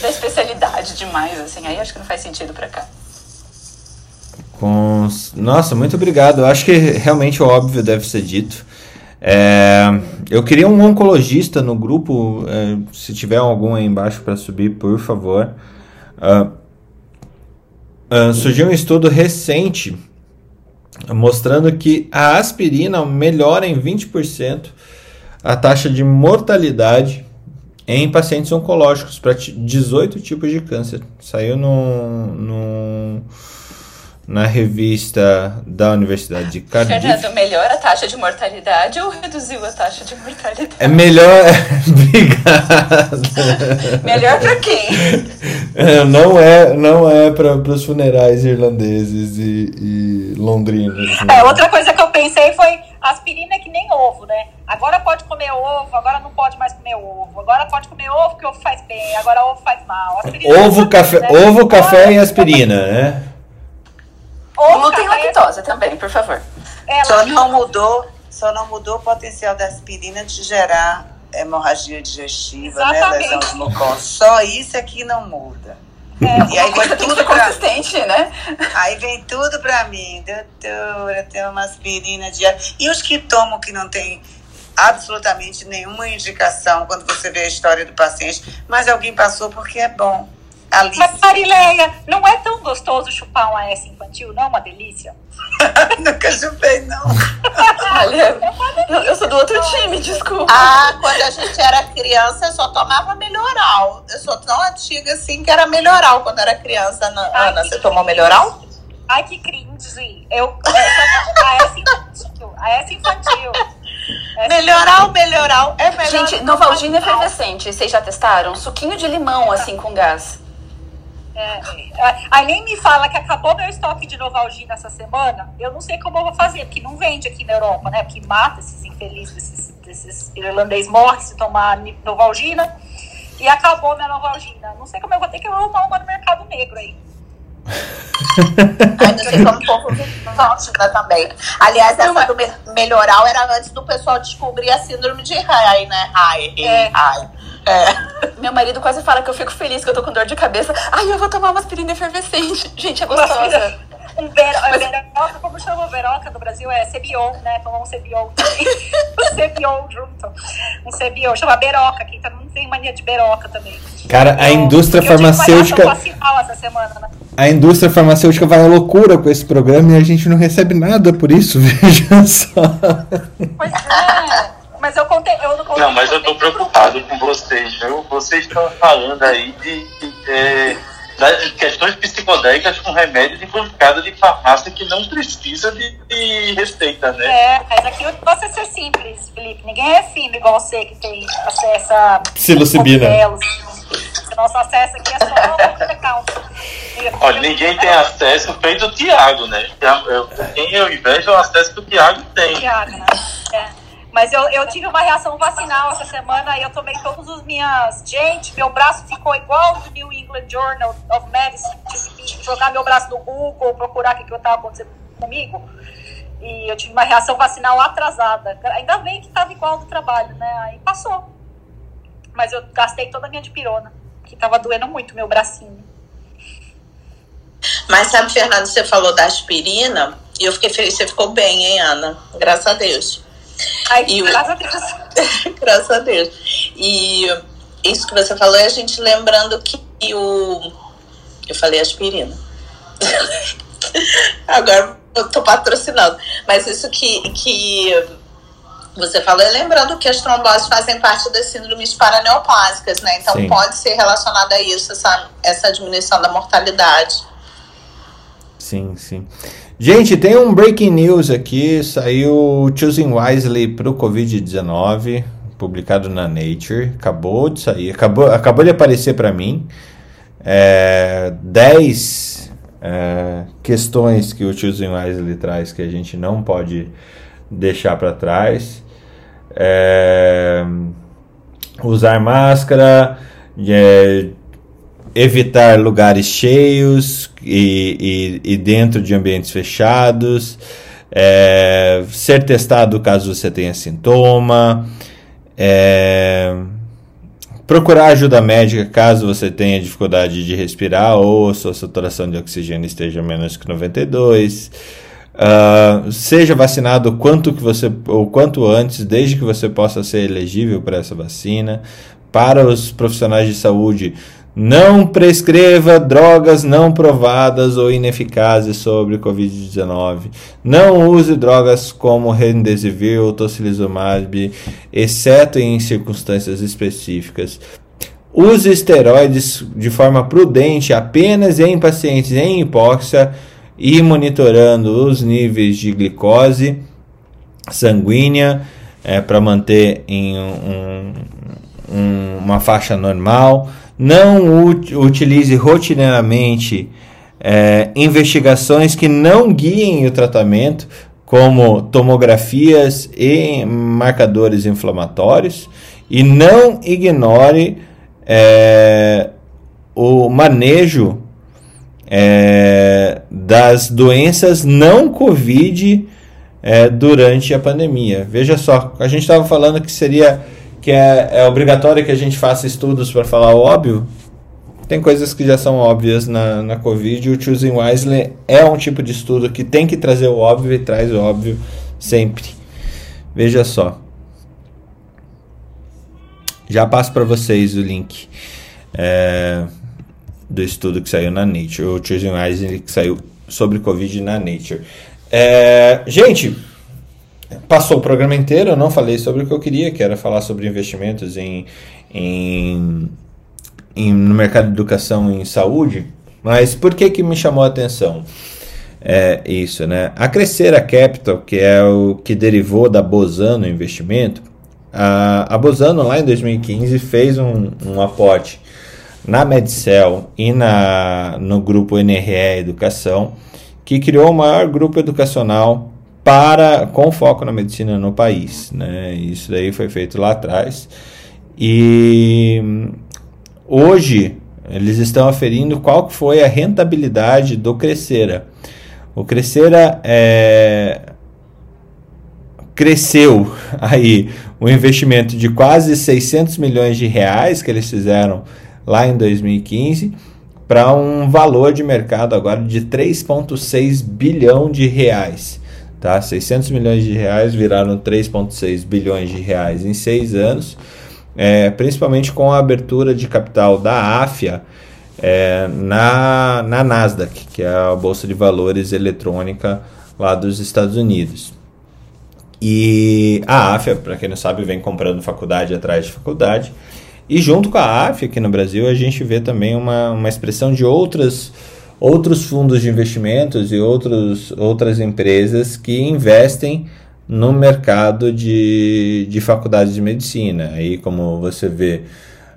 da especialidade demais, assim. Aí acho que não faz sentido para cá. Com... Nossa, muito obrigado. Eu acho que realmente o óbvio deve ser dito. É, eu queria um oncologista no grupo. É, se tiver algum aí embaixo para subir, por favor. Uh, uh, surgiu um estudo recente mostrando que a aspirina melhora em 20% a taxa de mortalidade em pacientes oncológicos para 18 tipos de câncer. Saiu no, no na revista da Universidade de Cardiff. Fernando, melhora a taxa de mortalidade ou reduziu a taxa de mortalidade? É melhor. Obrigado. melhor para quem? É, não é, não é para os funerais irlandeses e, e londrinos. Né? É, outra coisa que eu pensei foi aspirina é que nem ovo, né? Agora pode comer ovo, agora não pode mais comer ovo. Agora pode comer ovo, que ovo faz bem. Agora ovo faz mal. Ovo, café, né? ovo, café e aspirina, né? Glúten lactose também, por favor. É, só não mudou, só não mudou o potencial da aspirina de gerar hemorragia digestiva, Exatamente. né? Lesão de mucosa. Só isso aqui é não muda. É, e aí vem tudo consistente, né? Aí vem tudo pra mim, doutora, tem uma aspirina diária. E os que tomam que não tem absolutamente nenhuma indicação quando você vê a história do paciente, mas alguém passou porque é bom. Alice. Mas Marileia, não é tão gostoso chupar um AS infantil, não? Uma delícia? Nunca chupei, não. Olha, eu sou do outro time, desculpa. Ah, quando a gente era criança, eu só tomava melhoral. Eu sou tão antiga assim que era melhoral quando era criança. Ana, Ai, Ana você tomou melhoral? Ai, que cringe. Eu, eu AS infantil. AS infantil. Melhoral, melhoral, é melhor. Gente, Novalgina efervescente, vocês já testaram? Suquinho de limão, assim, com gás. É, é, aí nem me fala que acabou meu estoque de Novalgina essa semana. Eu não sei como eu vou fazer, porque não vende aqui na Europa, né? Porque mata esses infelizes, esses, esses irlandês morre se tomar Novalgina. E acabou minha Novalgina. Não sei como eu vou ter que arrumar uma no mercado negro aí. Ai, não sei como o povo Novalgina também. Aliás, essa do melhoral era antes do pessoal descobrir a síndrome de Rai, né? Rai, é. Rai. É. Meu marido quase fala que eu fico feliz que eu tô com dor de cabeça. Ai, eu vou tomar uma aspirina efervescente. Gente, é gostosa. Um ver, é veroca, como chama veroca no Brasil? É Cebion, né? Tomar um Cebion também. um Cebion junto. Um Cebion. Chama beroca aqui. Todo mundo tem mania de beroca também. Cara, a indústria eu, farmacêutica. Eu essa semana, né? A indústria farmacêutica vai à loucura com esse programa e a gente não recebe nada por isso, veja só. Pois é. Mas eu contei. Eu não, contei, não, mas eu tô preocupado com vocês, viu? Vocês estão falando aí de, de, é, de questões psicodélicas com remédios encruzcados de farmácia que não precisa de, de, receita, né? É, mas aqui o negócio é ser simples, Felipe. Ninguém é fino igual você que tem acesso a. Psilocibina. Nosso acesso aqui é só Olha, ninguém tem acesso feito o Tiago, né? quem eu invejo é o acesso que o Tiago tem. Tiago, né? É. Mas eu, eu tive uma reação vacinal essa semana e eu tomei todas as minhas. Gente, meu braço ficou igual do New England Journal of Medicine. Tive que jogar meu braço no Google, procurar o que, que estava acontecendo comigo. E eu tive uma reação vacinal atrasada. Ainda bem que estava igual do trabalho, né? Aí passou. Mas eu gastei toda a minha dipirona, que estava doendo muito meu bracinho. Mas sabe, Fernando, você falou da aspirina e eu fiquei feliz. Você ficou bem, hein, Ana? Graças a Deus. Ai, e graças a Deus. graças a Deus. E isso que você falou é a gente lembrando que o. Eu falei aspirina. Agora eu tô patrocinando. Mas isso que, que você falou é lembrando que as tromboses fazem parte das síndromes paraneoplásicas, né? Então Sim. pode ser relacionada a isso, essa, essa diminuição da mortalidade. Sim, sim. Gente, tem um breaking news aqui. Saiu Choosing Wisely para o Covid-19, publicado na Nature. Acabou de sair, acabou, acabou de aparecer para mim. 10 é, é, questões que o Choosing Wisely traz que a gente não pode deixar para trás. É, usar máscara. É, evitar lugares cheios e, e, e dentro de ambientes fechados, é, ser testado caso você tenha sintoma, é, procurar ajuda médica caso você tenha dificuldade de respirar ou sua saturação de oxigênio esteja menos que 92. Uh, ah, seja vacinado quanto que você ou quanto antes, desde que você possa ser elegível para essa vacina. Para os profissionais de saúde, não prescreva drogas não provadas ou ineficazes sobre Covid-19. Não use drogas como Remdesivir ou Tocilizumab, exceto em circunstâncias específicas. Use esteroides de forma prudente apenas em pacientes em hipóxia e monitorando os níveis de glicose sanguínea é, para manter em um, um, uma faixa normal não utilize rotineiramente é, investigações que não guiem o tratamento como tomografias e marcadores inflamatórios e não ignore é, o manejo é, das doenças não Covid é, durante a pandemia. Veja só, a gente estava falando que seria que é, é obrigatório que a gente faça estudos para falar óbvio. Tem coisas que já são óbvias na, na Covid. O Choosing Wisely é um tipo de estudo que tem que trazer o óbvio e traz o óbvio sempre. Veja só. Já passo para vocês o link é, do estudo que saiu na Nature. O Choosing Wisely que saiu sobre Covid na Nature. É, gente, passou o programa inteiro, eu não falei sobre o que eu queria, que era falar sobre investimentos em, em em, no mercado de educação em saúde, mas por que que me chamou a atenção? É isso, né? A Crescera Capital, que é o que derivou da Bozano Investimento, a, a Bozano lá em 2015 fez um, um aporte na Medicel e na, no grupo NRE Educação, que criou o maior grupo educacional para com foco na medicina no país. Né? Isso daí foi feito lá atrás. E Hoje, eles estão aferindo qual foi a rentabilidade do Crescera. O Crescera é, cresceu aí um investimento de quase 600 milhões de reais que eles fizeram lá em 2015 para um valor de mercado agora de 3,6 bilhão de reais. Tá? 600 milhões de reais viraram 3,6 bilhões de reais em seis anos é, principalmente com a abertura de capital da AFIA é, na, na Nasdaq, que é a bolsa de valores eletrônica lá dos Estados Unidos. E a AFIA, para quem não sabe, vem comprando faculdade atrás de faculdade. E junto com a AFIA aqui no Brasil, a gente vê também uma, uma expressão de outras, outros fundos de investimentos e outros, outras empresas que investem no mercado de, de faculdades de medicina. Aí, como você vê,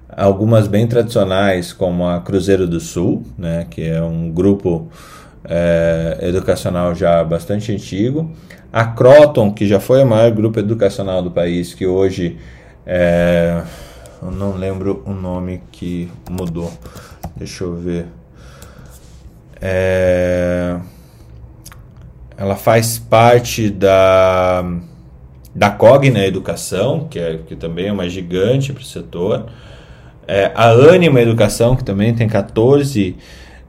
algumas bem tradicionais, como a Cruzeiro do Sul, né, que é um grupo é, educacional já bastante antigo. A Croton, que já foi o maior grupo educacional do país, que hoje é, eu não lembro o nome que mudou. Deixa eu ver. É, ela faz parte da, da Cogna Educação, que, é, que também é uma gigante para o setor. É, a Anima Educação, que também tem 14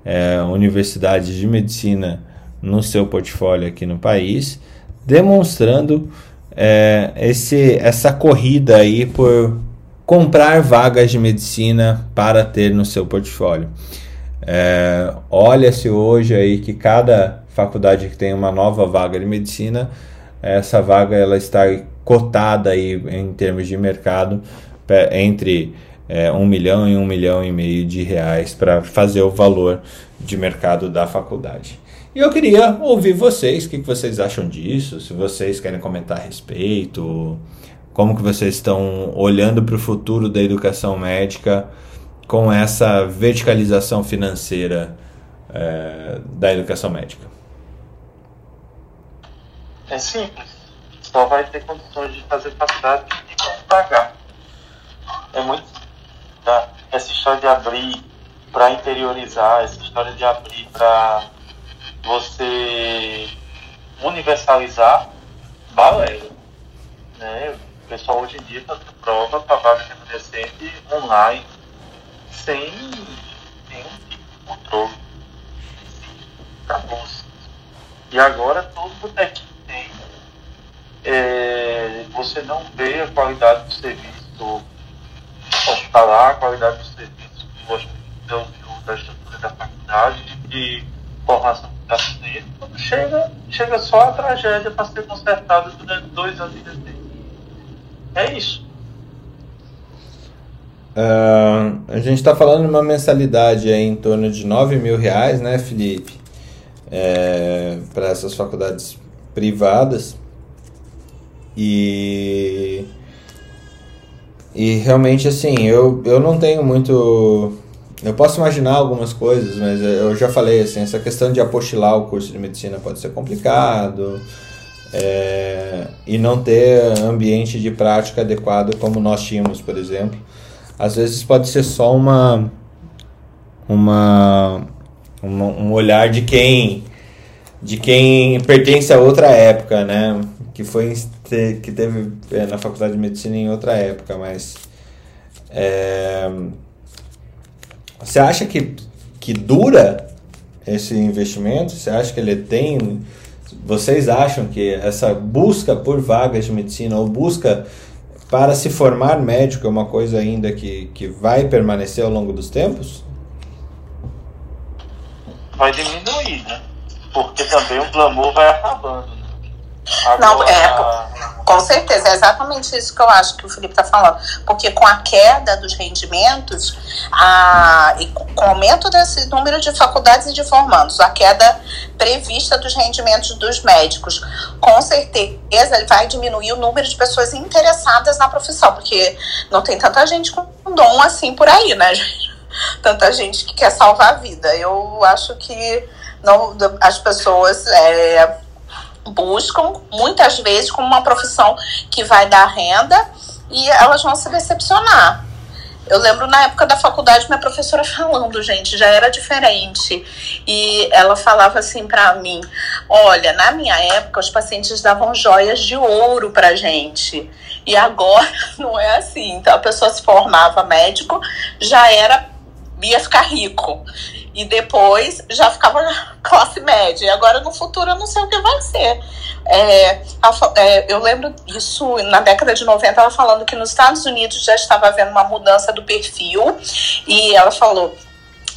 é, universidades de medicina no seu portfólio aqui no país, demonstrando é, esse, essa corrida aí por comprar vagas de medicina para ter no seu portfólio. É, Olha-se hoje aí que cada faculdade que tem uma nova vaga de medicina, essa vaga ela está cotada aí em termos de mercado entre é, um milhão e um milhão e meio de reais para fazer o valor de mercado da faculdade. E eu queria ouvir vocês, o que, que vocês acham disso, se vocês querem comentar a respeito, como que vocês estão olhando para o futuro da educação médica com essa verticalização financeira é, da educação médica. É simples. Só vai ter condições de fazer faculdade e pagar. É muito. Tá? Essa história de abrir para interiorizar, essa história de abrir para você universalizar, balela. Né? O pessoal hoje em dia dando prova para vaga remanescente online, sem nenhum tipo de controle. Acabou-se. E agora todo é tem, é, você não vê a qualidade do serviço hospitalar, a qualidade do serviço do, do, da estrutura da faculdade, de formação do paciente, quando chega, chega só a tragédia para ser consertada durante dois anos de desenho. É isso. Uh, a gente está falando de uma mensalidade em torno de 9 mil reais, né, Felipe? É, para essas faculdades privadas e e realmente assim eu, eu não tenho muito eu posso imaginar algumas coisas mas eu já falei assim essa questão de apostilar o curso de medicina pode ser complicado é, e não ter ambiente de prática adequado como nós tínhamos, por exemplo. Às vezes pode ser só uma, uma, uma um olhar de quem de quem pertence a outra época, né? Que foi que teve é, na faculdade de medicina em outra época, mas é, você acha que, que dura esse investimento? Você acha que ele tem vocês acham que essa busca por vagas de medicina ou busca para se formar médico é uma coisa ainda que, que vai permanecer ao longo dos tempos? Vai diminuir, né? Porque também o glamour vai acabando. Agora... Não, é, com certeza, é exatamente isso que eu acho que o Felipe está falando. Porque com a queda dos rendimentos a, e com o aumento desse número de faculdades e de formandos, a queda prevista dos rendimentos dos médicos, com certeza ele vai diminuir o número de pessoas interessadas na profissão, porque não tem tanta gente com dom assim por aí, né, gente? Tanta gente que quer salvar a vida. Eu acho que não, as pessoas. É, buscam muitas vezes como uma profissão que vai dar renda e elas vão se decepcionar. Eu lembro na época da faculdade minha professora falando, gente, já era diferente. E ela falava assim para mim: "Olha, na minha época os pacientes davam joias de ouro pra gente. E agora não é assim. Então a pessoa se formava médico, já era ia ficar rico e depois já ficava classe média. E agora no futuro eu não sei o que vai ser. É, é, eu lembro isso na década de 90, ela falando que nos Estados Unidos já estava havendo uma mudança do perfil, e ela falou.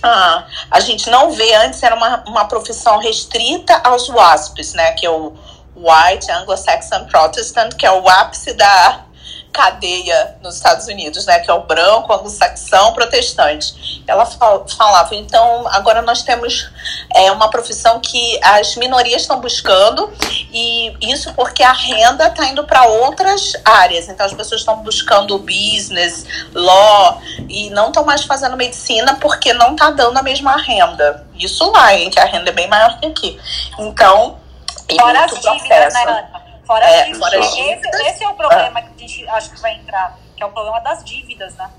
Ah, a gente não vê, antes era uma, uma profissão restrita aos WASPs, né? Que é o White Anglo-Saxon Protestant, que é o ápice da, cadeia nos Estados Unidos, né, que é o branco, anglo-saxão, protestante. Ela falava, então, agora nós temos é, uma profissão que as minorias estão buscando, e isso porque a renda está indo para outras áreas. Então, as pessoas estão buscando business, law, e não estão mais fazendo medicina porque não está dando a mesma renda. Isso lá, hein, que a renda é bem maior que aqui. Então, Fora as dívidas, né? Fora é, as dívidas. Esse, esse, é o problema ah. que a gente acha que vai entrar, que é o problema das dívidas, né?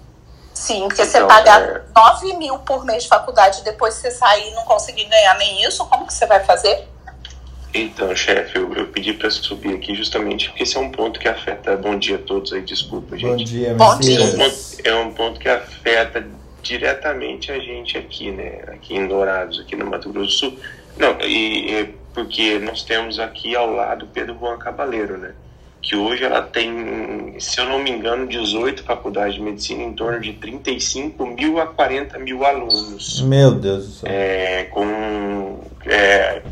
Sim, porque então, você pagar é... 9 mil por mês de faculdade e depois você sair e não conseguir ganhar nem isso, como que você vai fazer? Então, chefe, eu, eu, pedi para subir aqui justamente porque esse é um ponto que afeta. Bom dia a todos aí, desculpa, gente. Bom dia, Bom dia. É um, ponto, é um ponto que afeta diretamente a gente aqui, né? Aqui em Dourados, aqui no Mato Grosso do Sul. Não, e, e porque nós temos aqui ao lado Pedro Juan Cabaleiro, né? Que hoje ela tem, se eu não me engano, 18 faculdades de medicina, em torno de 35 mil a 40 mil alunos. Meu Deus do céu. É, com. É,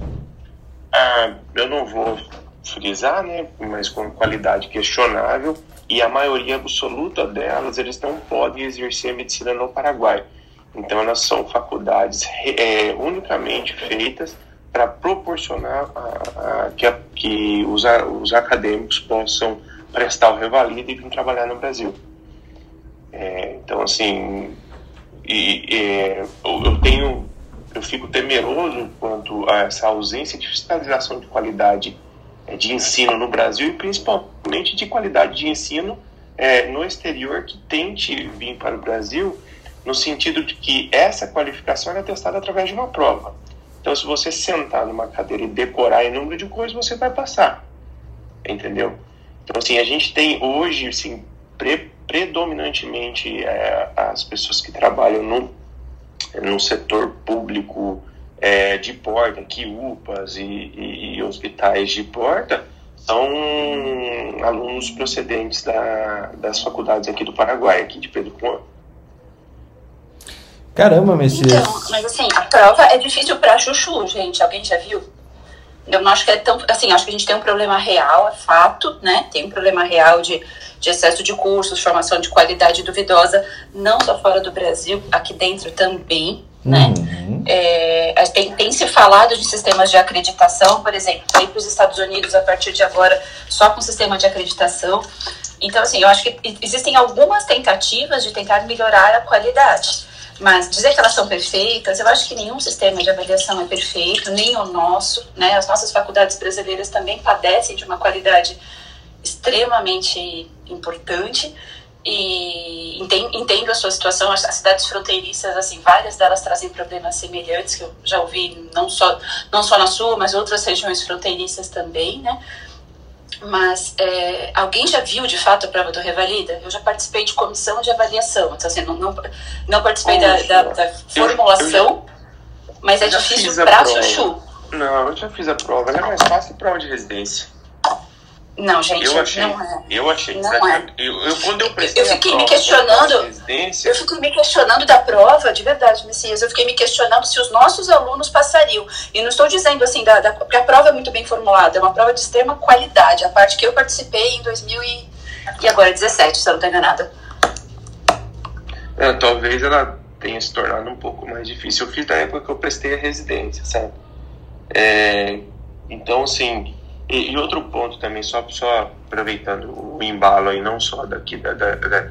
ah, eu não vou frisar, né? Mas com qualidade questionável, e a maioria absoluta delas, eles não podem exercer a medicina no Paraguai. Então, elas são faculdades é, unicamente feitas para proporcionar a, a, que, a, que os, os, acadêmicos possam prestar o revalida e vir trabalhar no Brasil. É, então, assim, e, e, eu tenho, eu fico temeroso quanto a essa ausência de fiscalização de qualidade é, de ensino no Brasil e principalmente de qualidade de ensino é, no exterior que tente vir para o Brasil no sentido de que essa qualificação é testada através de uma prova. Então, se você sentar numa cadeira e decorar em número de coisas, você vai passar. Entendeu? Então, assim, a gente tem hoje, assim, pre predominantemente é, as pessoas que trabalham no, no setor público é, de porta, que UPAs e, e, e, hospitais de porta, são alunos procedentes da, das faculdades aqui do Paraguai, aqui de Pedro Juan. Caramba, Messias. Então, mas assim, a prova é difícil pra chuchu, gente. Alguém já viu? Eu não acho que é tão. Assim, acho que a gente tem um problema real, é fato, né? Tem um problema real de, de excesso de cursos, formação de qualidade duvidosa, não só fora do Brasil, aqui dentro também, né? Uhum. É, tem, tem, se falado de sistemas de acreditação, por exemplo, ir para os Estados Unidos a partir de agora só com sistema de acreditação. Então, assim, eu acho que existem algumas tentativas de tentar melhorar a qualidade Mas dizer que elas são perfeitas, eu acho que nenhum sistema de avaliação é perfeito, nem o nosso, né? As nossas faculdades brasileiras também padecem de uma qualidade extremamente importante e entendo a sua situação. As cidades fronteiriças, assim, várias delas trazem problemas semelhantes que eu já ouvi não só não só na Sul, mas outras regiões fronteiriças também, né? Mas é, alguém já viu de fato a prova do Revalida? Eu já participei de comissão de avaliação, então, assim, não, não, não participei da, da, da, formulação, eu, eu mas é difícil pra chuchu. Não, eu já fiz a prova, ela é mais fácil que prova de residência. Não, gente, eu achei, não é. Eu achei. Não é. Eu, eu, quando eu prestei eu fiquei me questionando. Eu fico me questionando da prova, de verdade, Messias. Eu fiquei me questionando se os nossos alunos passariam. E não estou dizendo assim, da, da, porque a prova é muito bem formulada, é uma prova de extrema qualidade. A parte que eu participei em 2000 e, e agora 17, se eu não estou enganada. É, talvez ela tenha se tornado um pouco mais difícil. Eu fiz na época que eu prestei a residência, sabe? É, então, assim e, e, outro ponto também, só, só aproveitando o embalo aí, não só daqui da, da, da,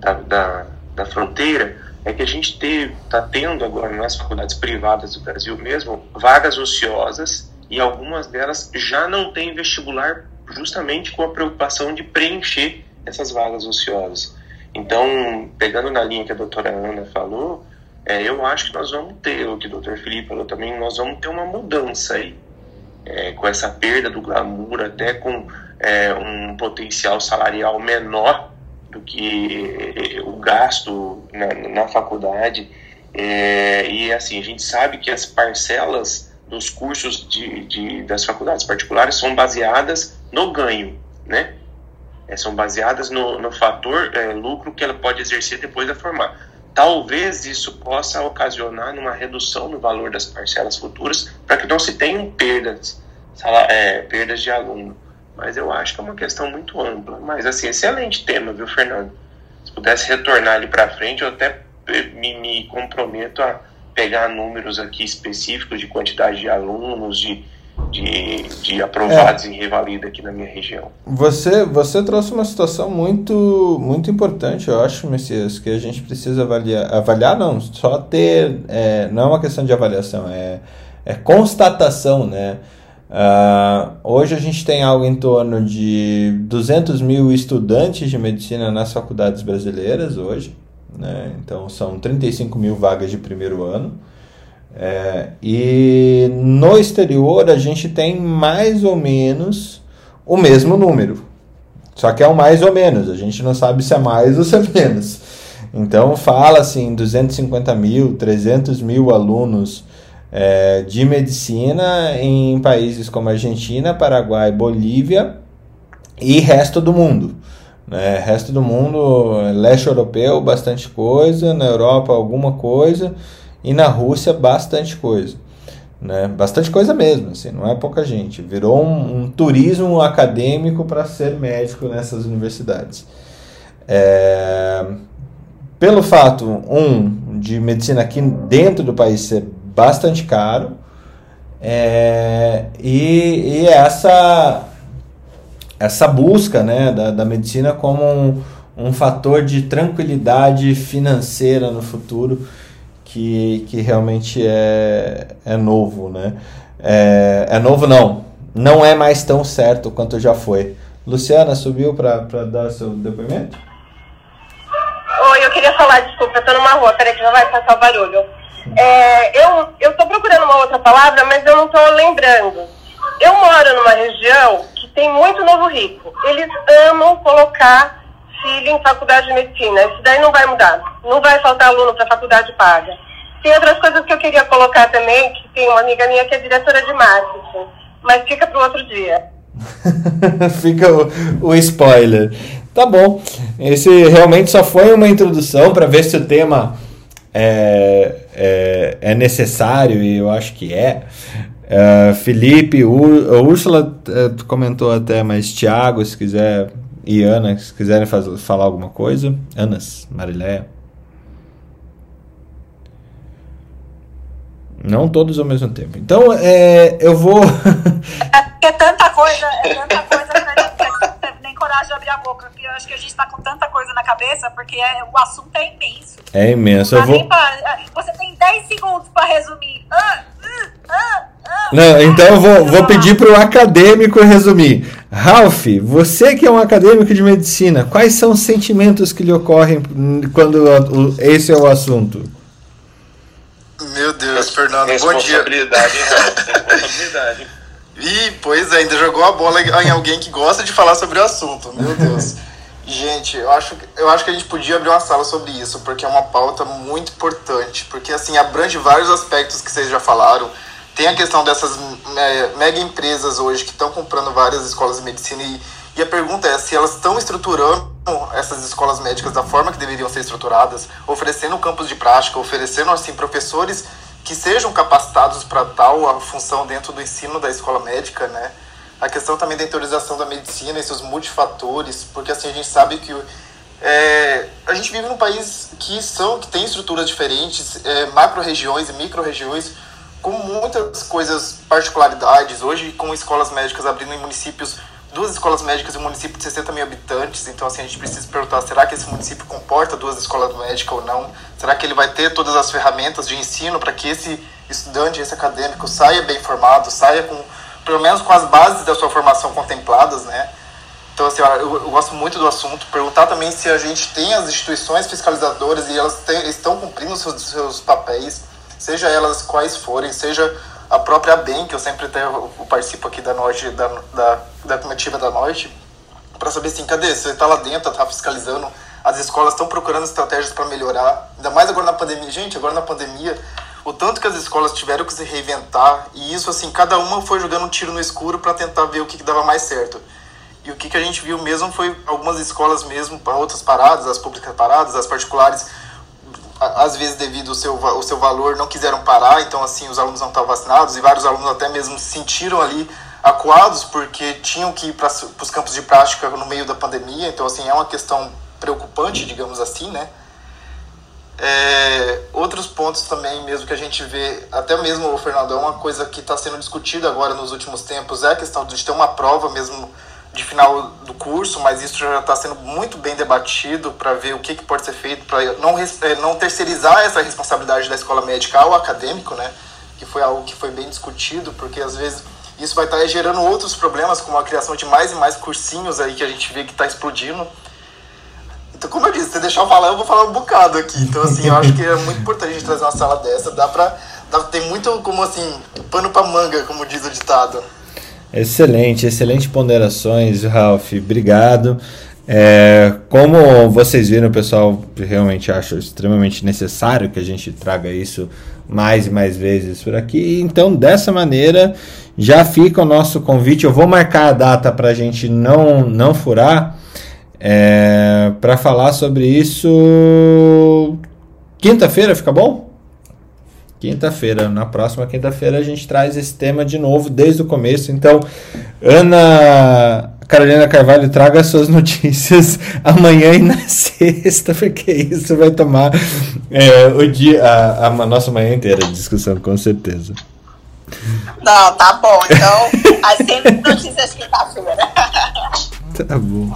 da, da, da fronteira, é que a gente está tendo agora nas faculdades privadas do Brasil mesmo vagas ociosas e algumas delas já não têm vestibular justamente com a preocupação de preencher essas vagas ociosas. Então, pegando na linha que a doutora Ana falou, é, eu acho que nós vamos ter, o que o doutor Felipe falou também, nós vamos ter uma mudança aí é, com essa perda do glamour, até com é, um potencial salarial menor do que o gasto na, na faculdade. É, e assim, a gente sabe que as parcelas dos cursos de, de, das faculdades particulares são baseadas no ganho, né? É, são baseadas no, no fator é, lucro que ela pode exercer depois da formar. Talvez isso possa ocasionar uma redução no valor das parcelas futuras para que não se tenham perdas, é, perdas de aluno. Mas eu acho que é uma questão muito ampla. Mas, assim, excelente tema, viu, Fernando? Se pudesse retornar ali para frente, eu até me, me, comprometo a pegar números aqui específicos de quantidade de alunos, de, de, de aprovados é. em revalida aqui na minha região. Você, você trouxe uma situação muito, muito importante, eu acho, Messias, que a gente precisa avaliar. Avaliar não, só ter. É, não é uma questão de avaliação, é, é constatação, né? Uh, hoje a gente tem algo em torno de 200 mil estudantes de medicina nas faculdades brasileiras hoje, né? então são 35 mil vagas de primeiro ano. É, e no exterior a gente tem mais ou menos o mesmo número. Só que é o mais ou menos, a gente não sabe se é mais ou se é menos. Então fala assim, 250 mil, 300 mil alunos é, de medicina em países como Argentina, Paraguai, Bolívia e resto do mundo. Né? Resto do mundo, leste europeu, bastante coisa, na Europa, alguma coisa e na Rússia bastante coisa. Né? Bastante coisa mesmo, assim, não é pouca gente. Virou um, um turismo acadêmico para ser médico nessas universidades. É, pelo fato, um, de medicina aqui dentro do país ser bastante caro, é, e, e, essa, essa busca né, da, da medicina como um, um fator de tranquilidade financeira no futuro que, que realmente é, é novo, né? É, é novo não, não é mais tão certo quanto já foi. Luciana subiu para dar seu depoimento? Oi, eu queria falar, desculpa, eu tô numa rua, peraí que já vai passar o barulho. É, eu estou procurando uma outra palavra, mas eu não estou lembrando. Eu moro numa região que tem muito novo rico. Eles amam colocar filho em faculdade de medicina. Isso daí não vai mudar. Não vai faltar aluno para faculdade paga. Tem outras coisas que eu queria colocar também, que tem uma amiga minha que é diretora de marketing, mas fica para outro dia. fica o, o spoiler. Tá bom. Esse realmente só foi uma introdução para ver se o tema é, é, é, necessário e eu acho que é. é Felipe, Úrsula é, comentou até, mas Tiago, se quiser, e Ana, se quiserem fazer, falar alguma coisa. Anas, Marileia. Não todos ao mesmo tempo. Então, é, eu vou. é, é tanta coisa, é tanta coisa que a gente nem coragem de abrir a boca, porque eu acho que a gente tá com tanta coisa na cabeça, porque é, o assunto é imenso. É imenso. Eu vou... pra- você tem 10 segundos pra resumir. Ah, ah, ah, ah. Não, então eu vou, vou pedir para o acadêmico resumir. Ralph, você que é um acadêmico de medicina, quais são os sentimentos que lhe ocorrem quando esse é o assunto? Meu Deus, Fernando, bom dia. Responsabilidade? Responsabilidade. Ih, pois é, ainda jogou a bola em alguém que gosta de falar sobre o assunto. Meu Deus. Gente, eu acho, eu acho que a gente podia abrir uma sala sobre isso, porque é uma pauta muito importante. Porque, assim, abrange vários aspectos que vocês já falaram. Tem a questão dessas é, mega empresas hoje que estão comprando várias escolas de medicina e, e a pergunta é se elas estão estruturando essas escolas médicas da forma que deveriam ser estruturadas, oferecendo campos de prática, oferecendo, assim, professores que sejam capacitados para tal a função dentro do ensino da escola médica, né? A questão também da interiorização da medicina e seus multifatores, porque assim a gente sabe que é, a gente vive num país que são que tem estruturas diferentes, é, macro-regiões e micro-regiões, com muitas coisas, particularidades. Hoje, com escolas médicas abrindo em municípios, duas escolas médicas em um município de 60 mil habitantes, então assim a gente precisa perguntar, será que esse município comporta duas escolas médicas ou não? Será que ele vai ter todas as ferramentas de ensino para que esse estudante, esse acadêmico saia bem formado, saia com pelo menos com as bases da sua formação contempladas, né? Então, assim, eu, eu gosto muito do assunto. Perguntar também se a gente tem as instituições fiscalizadoras e elas te- estão cumprindo seus, seus papéis, seja elas quais forem, seja a própria ABEM, que eu sempre até participo aqui da Norte, da, da, da comitiva da Norte, para saber assim, cadê? Você está lá dentro, está fiscalizando, as escolas estão procurando estratégias para melhorar, ainda mais agora na pandemia. Gente, agora na pandemia, o tanto que as escolas tiveram que se reinventar, e isso, assim, cada uma foi jogando um tiro no escuro para tentar ver o que, que dava mais certo. E o que, que a gente viu mesmo foi algumas escolas mesmo, para outras paradas, as públicas paradas, as particulares, às vezes devido ao seu, ao seu valor, não quiseram parar, então assim, os alunos não estavam vacinados, e vários alunos até mesmo se sentiram ali acuados porque tinham que ir para os campos de prática no meio da pandemia, então assim, é uma questão preocupante, digamos assim, né? É, outros pontos também mesmo que a gente vê, até mesmo o Fernando, é uma coisa que está sendo discutida agora nos últimos tempos, é a questão de ter uma prova mesmo de final do curso, mas isso já está sendo muito bem debatido para ver o que, que pode ser feito para não, eh, não terceirizar essa responsabilidade da escola médica ao acadêmico, né? Que foi algo que foi bem discutido, porque às vezes isso vai estar gerando outros problemas, como a criação de mais e mais cursinhos aí que a gente vê que está explodindo. Então, como eu disse, se deixar eu falar, eu vou falar um bocado aqui. Então, assim, eu acho que é muito importante a gente trazer uma sala dessa. Dá. Dá, tem muito, como assim, pano pra manga, como diz o ditado. Excelente, excelente ponderações, Ralph. Obrigado. É, como vocês viram, pessoal, realmente acho extremamente necessário que a gente traga isso mais e mais vezes por aqui. Então, dessa maneira, já fica o nosso convite. Eu vou marcar a data para a gente não, não furar. É, para falar sobre isso quinta-feira, fica bom? Quinta-feira, na próxima quinta-feira a gente traz esse tema de novo desde o começo. Então, Ana Carolina Carvalho, traga suas notícias amanhã e na sexta, porque isso vai tomar é, o dia, a, a nossa manhã inteira de discussão, com certeza. Não, tá bom. Então, as sempre notícias quinta-feira. Tá bom.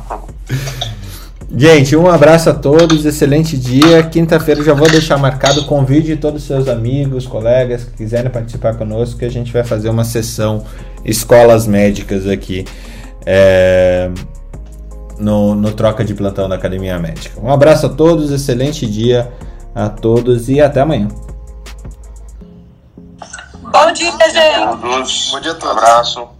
Gente, um abraço a todos, excelente dia. Quinta-feira já vou deixar marcado. Convide todos os seus amigos, colegas que quiserem participar conosco, que a gente vai fazer uma sessão escolas médicas aqui é, no, no Troca de Plantão da Academia Médica. Um abraço a todos, excelente dia a todos e até amanhã. Bom dia, gente. Bom dia a todos. abraço.